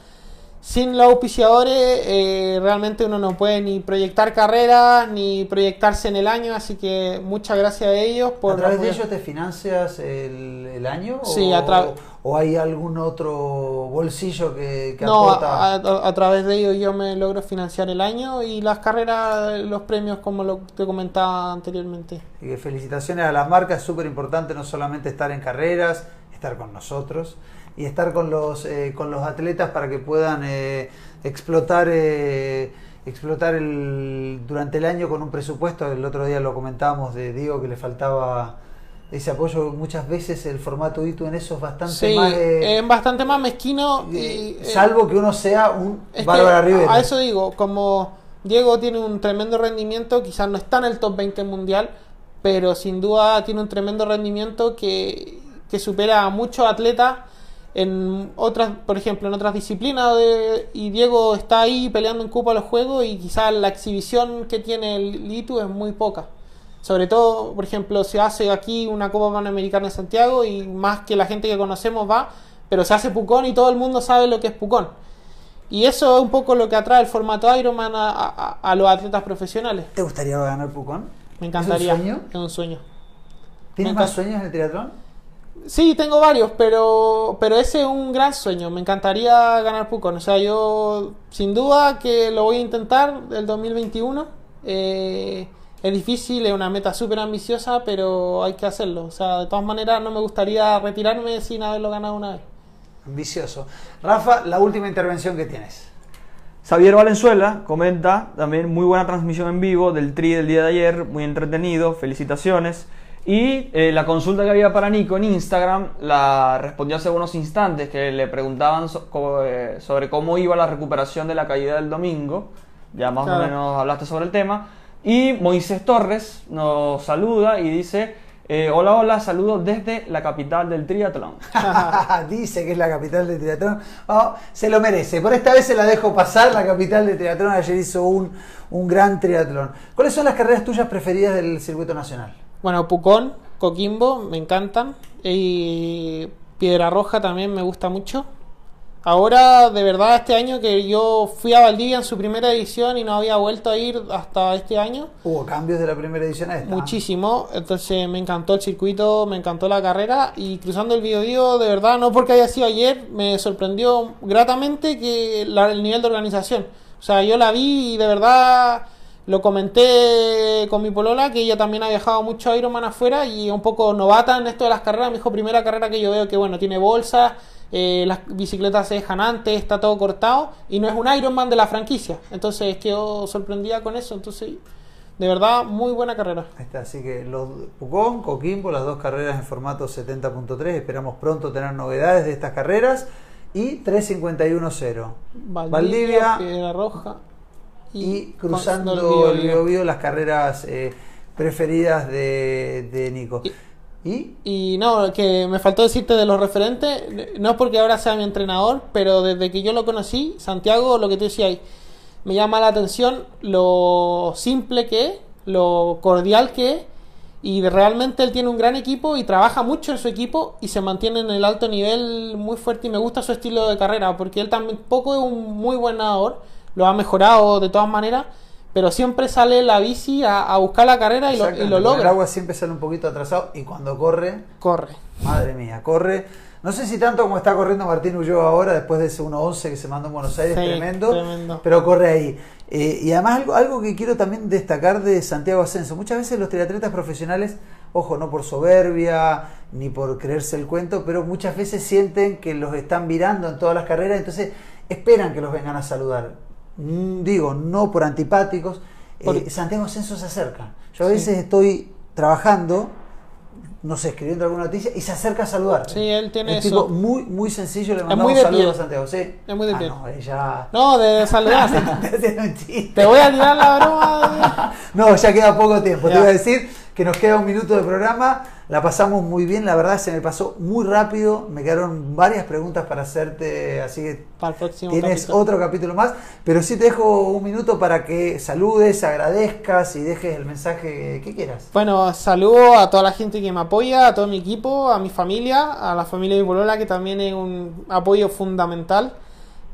sin los auspiciadores eh, realmente uno no puede ni proyectar carreras ni proyectarse en el año, así que muchas gracias a ellos por... ¿A través de ellos te financias el, el año? Sí, o, a tra- ¿O hay algún otro bolsillo que, que No, aporta? a, a- a través de ellos yo me logro financiar el año y las carreras, los premios como lo te comentaba anteriormente. Y felicitaciones a las marcas, es súper importante no solamente estar en carreras, estar con nosotros y estar con los, eh, con los atletas para que puedan eh, explotar, eh, explotar el, durante el año con un presupuesto. El otro día lo comentábamos de Diego que le faltaba ese apoyo. Muchas veces el formato ITU en eso es bastante Sí, más... eh, bastante más mezquino. y, eh, eh, salvo que uno sea un Es que Bárbara Rivera. A eso digo, como Diego tiene un tremendo rendimiento, quizás no está en el top 20 mundial, pero sin duda tiene un tremendo rendimiento que, que supera a muchos atletas en otras, por ejemplo, en otras disciplinas de- y Diego está ahí peleando en cupo a los juegos y quizás la exhibición que tiene el Litu es muy poca. Sobre todo, por ejemplo, se hace aquí una Copa Panamericana en Santiago y más que la gente que conocemos va, pero se hace Pucón y todo el mundo sabe lo que es Pucón. Y eso es un poco lo que atrae el formato Ironman a, a- a los atletas profesionales. ¿Te gustaría ganar Pucón? Me encantaría. ¿Es un sueño? Es un sueño. ¿Tienes Me más sueños en el triatlón? Sí, tengo varios, pero, pero ese es un gran sueño. Me encantaría ganar Pucón. O sea, yo sin duda que lo voy a intentar el 2021. Eh, es difícil, es una meta súper ambiciosa, pero hay que hacerlo. O sea, de todas maneras no me gustaría retirarme sin haberlo ganado una vez. Ambicioso. Rafa, la última intervención que tienes. Xavier Valenzuela comenta también muy buena transmisión en vivo del tri del día de ayer, muy entretenido, felicitaciones. Y eh, la consulta que había para Nico en Instagram la respondió hace unos instantes, que le preguntaban so- eh, sobre cómo iba la recuperación de la caída del domingo. Ya más Claro. o menos hablaste sobre el tema. Y Moisés Torres nos saluda y dice, eh, hola, hola, saludos desde la capital del triatlón. Dice que es la capital del triatlón. Vamos, se lo merece. Por esta vez se la dejo pasar. La capital del triatlón ayer hizo un, un gran triatlón. ¿Cuáles son las carreras tuyas preferidas del circuito nacional? Bueno, Pucón, Coquimbo, me encantan. Y Piedra Roja también me gusta mucho. Ahora, de verdad, este año que yo fui a Valdivia en su primera edición y no había vuelto a ir hasta este año, Hubo cambios de la primera edición a esta. muchísimo. Entonces me encantó el circuito, me encantó la carrera y cruzando el Biobío, de verdad, no porque haya sido ayer, me sorprendió gratamente que la- el nivel de organización. O sea, yo la vi y de verdad lo comenté con mi polola, que ella también ha viajado mucho a Ironman afuera y un poco novata en esto de las carreras. Me dijo, primera carrera que yo veo que, bueno, tiene bolsas, eh, las bicicletas se dejan antes, está todo cortado y no es un Ironman de la franquicia. Entonces quedó sorprendida con eso. Entonces, de verdad, muy buena carrera. Está, así que los Pucón, Coquimbo, las dos carreras en formato 70.3. Esperamos pronto tener novedades de estas carreras. Y 351.0 Valdivia, Piedra Roja y cruzando Biobío. el Biobío las carreras eh, preferidas de, de Nico. ¿Y? Y no, que me faltó decirte de los referentes, no es porque ahora sea mi entrenador, pero desde que yo lo conocí, Santiago, lo que tú decías me llama la atención lo simple que es, lo cordial que es, y realmente él tiene un gran equipo y trabaja mucho en su equipo y se mantiene en el alto nivel muy fuerte y me gusta su estilo de carrera, porque él tampoco es un muy buen nadador, lo ha mejorado de todas maneras, pero siempre sale la bici a, a buscar la carrera y lo, y Exactamente, lo porque El logra. agua siempre sale un poquito atrasado y cuando corre, Corre. madre mía, corre. No sé si tanto como está corriendo Martín Ulloa ahora, después de ese 1.11 que se mandó en Buenos Aires, Sí, tremendo, tremendo. pero corre ahí. Eh, y además algo, algo que quiero también destacar de Santiago Ascenso, muchas veces los triatletas profesionales, ojo, no por soberbia ni por creerse el cuento, pero muchas veces sienten que los están mirando en todas las carreras, entonces esperan que los vengan a saludar. Mm, Digo, no por antipáticos. Eh, Santiago Ascenso se acerca. Yo a Sí. veces estoy trabajando no sé, escribiendo alguna noticia y se acerca a saludar. Sí, él tiene Es tipo eso. muy, muy sencillo, le mandamos saludos piel. a Santiago, sí. Es muy de Ah, no, ella... No, de saludar. Te un voy a tirar la broma. No, ya queda poco tiempo. Te iba a decir que nos queda un minuto de programa. La pasamos muy bien, la verdad se me pasó muy rápido. Me quedaron varias preguntas para hacerte, así que Para tienes capítulo. otro capítulo más. Pero sí te dejo un minuto para que saludes, agradezcas y dejes el mensaje que quieras. Bueno, saludo a toda la gente que me apoya, a todo mi equipo, a mi familia, a la familia de mi polola, que también es un apoyo fundamental.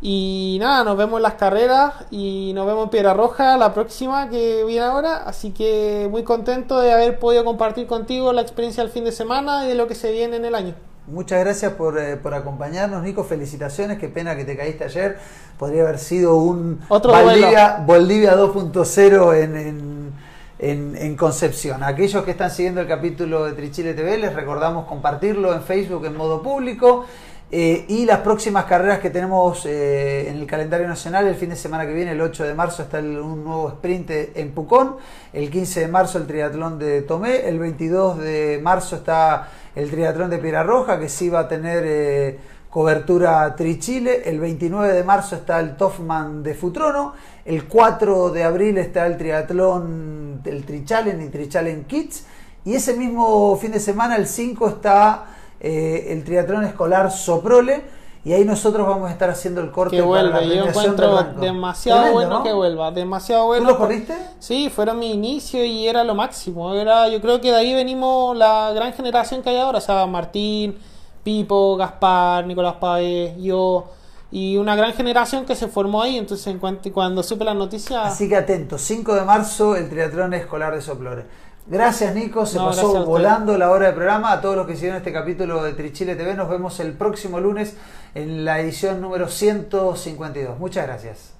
Y nada, nos vemos en las carreras y nos vemos en Piedra Roja la próxima que viene ahora. Así que muy contento de haber podido compartir contigo la experiencia del fin de semana y de lo que se viene en el año. Muchas gracias por, eh, por acompañarnos, Nico. Felicitaciones. Qué pena que te caíste ayer. Podría haber sido un Otro Valdivia, Bolivia 2.0 en, en, en, en Concepción. Aquellos que están siguiendo el capítulo de Trichile TV, les recordamos compartirlo en Facebook en modo público. Eh, y las próximas carreras que tenemos eh, en el calendario nacional, el fin de semana que viene, el 8 de marzo, está el- un nuevo sprint en Pucón, el 15 de marzo el triatlón de Tomé, el 22 de marzo está el triatlón de Piedra Roja, que sí va a tener eh, cobertura Trichile, el 29 de marzo está el Toffman de Futrono, el 4 de abril está el triatlón del Trichalen y Trichalen Kids, y ese mismo fin de semana, el 5, está eh, el triatlón escolar Soprole y ahí nosotros vamos a estar haciendo el corte Que la vuelve, yo encuentro demasiado Tremendo, bueno ¿no? que vuelva, demasiado ¿Tú bueno. lo corriste? Sí, fueron mi inicio y era lo máximo. Era, yo creo que de ahí venimos la gran generación que hay ahora. O sea, Martín, Pipo, Gaspar, Nicolás Pávez, yo. Y una gran generación que se formó ahí. Entonces, en cuanto- cuando supe las noticias, Así que atentos, 5 de marzo el triatlón escolar de Soplore. Gracias Nico, se No, pasó volando la hora de programa. A todos los que siguieron este capítulo de Trichile TV, nos vemos el próximo lunes en la edición número 152. Muchas gracias.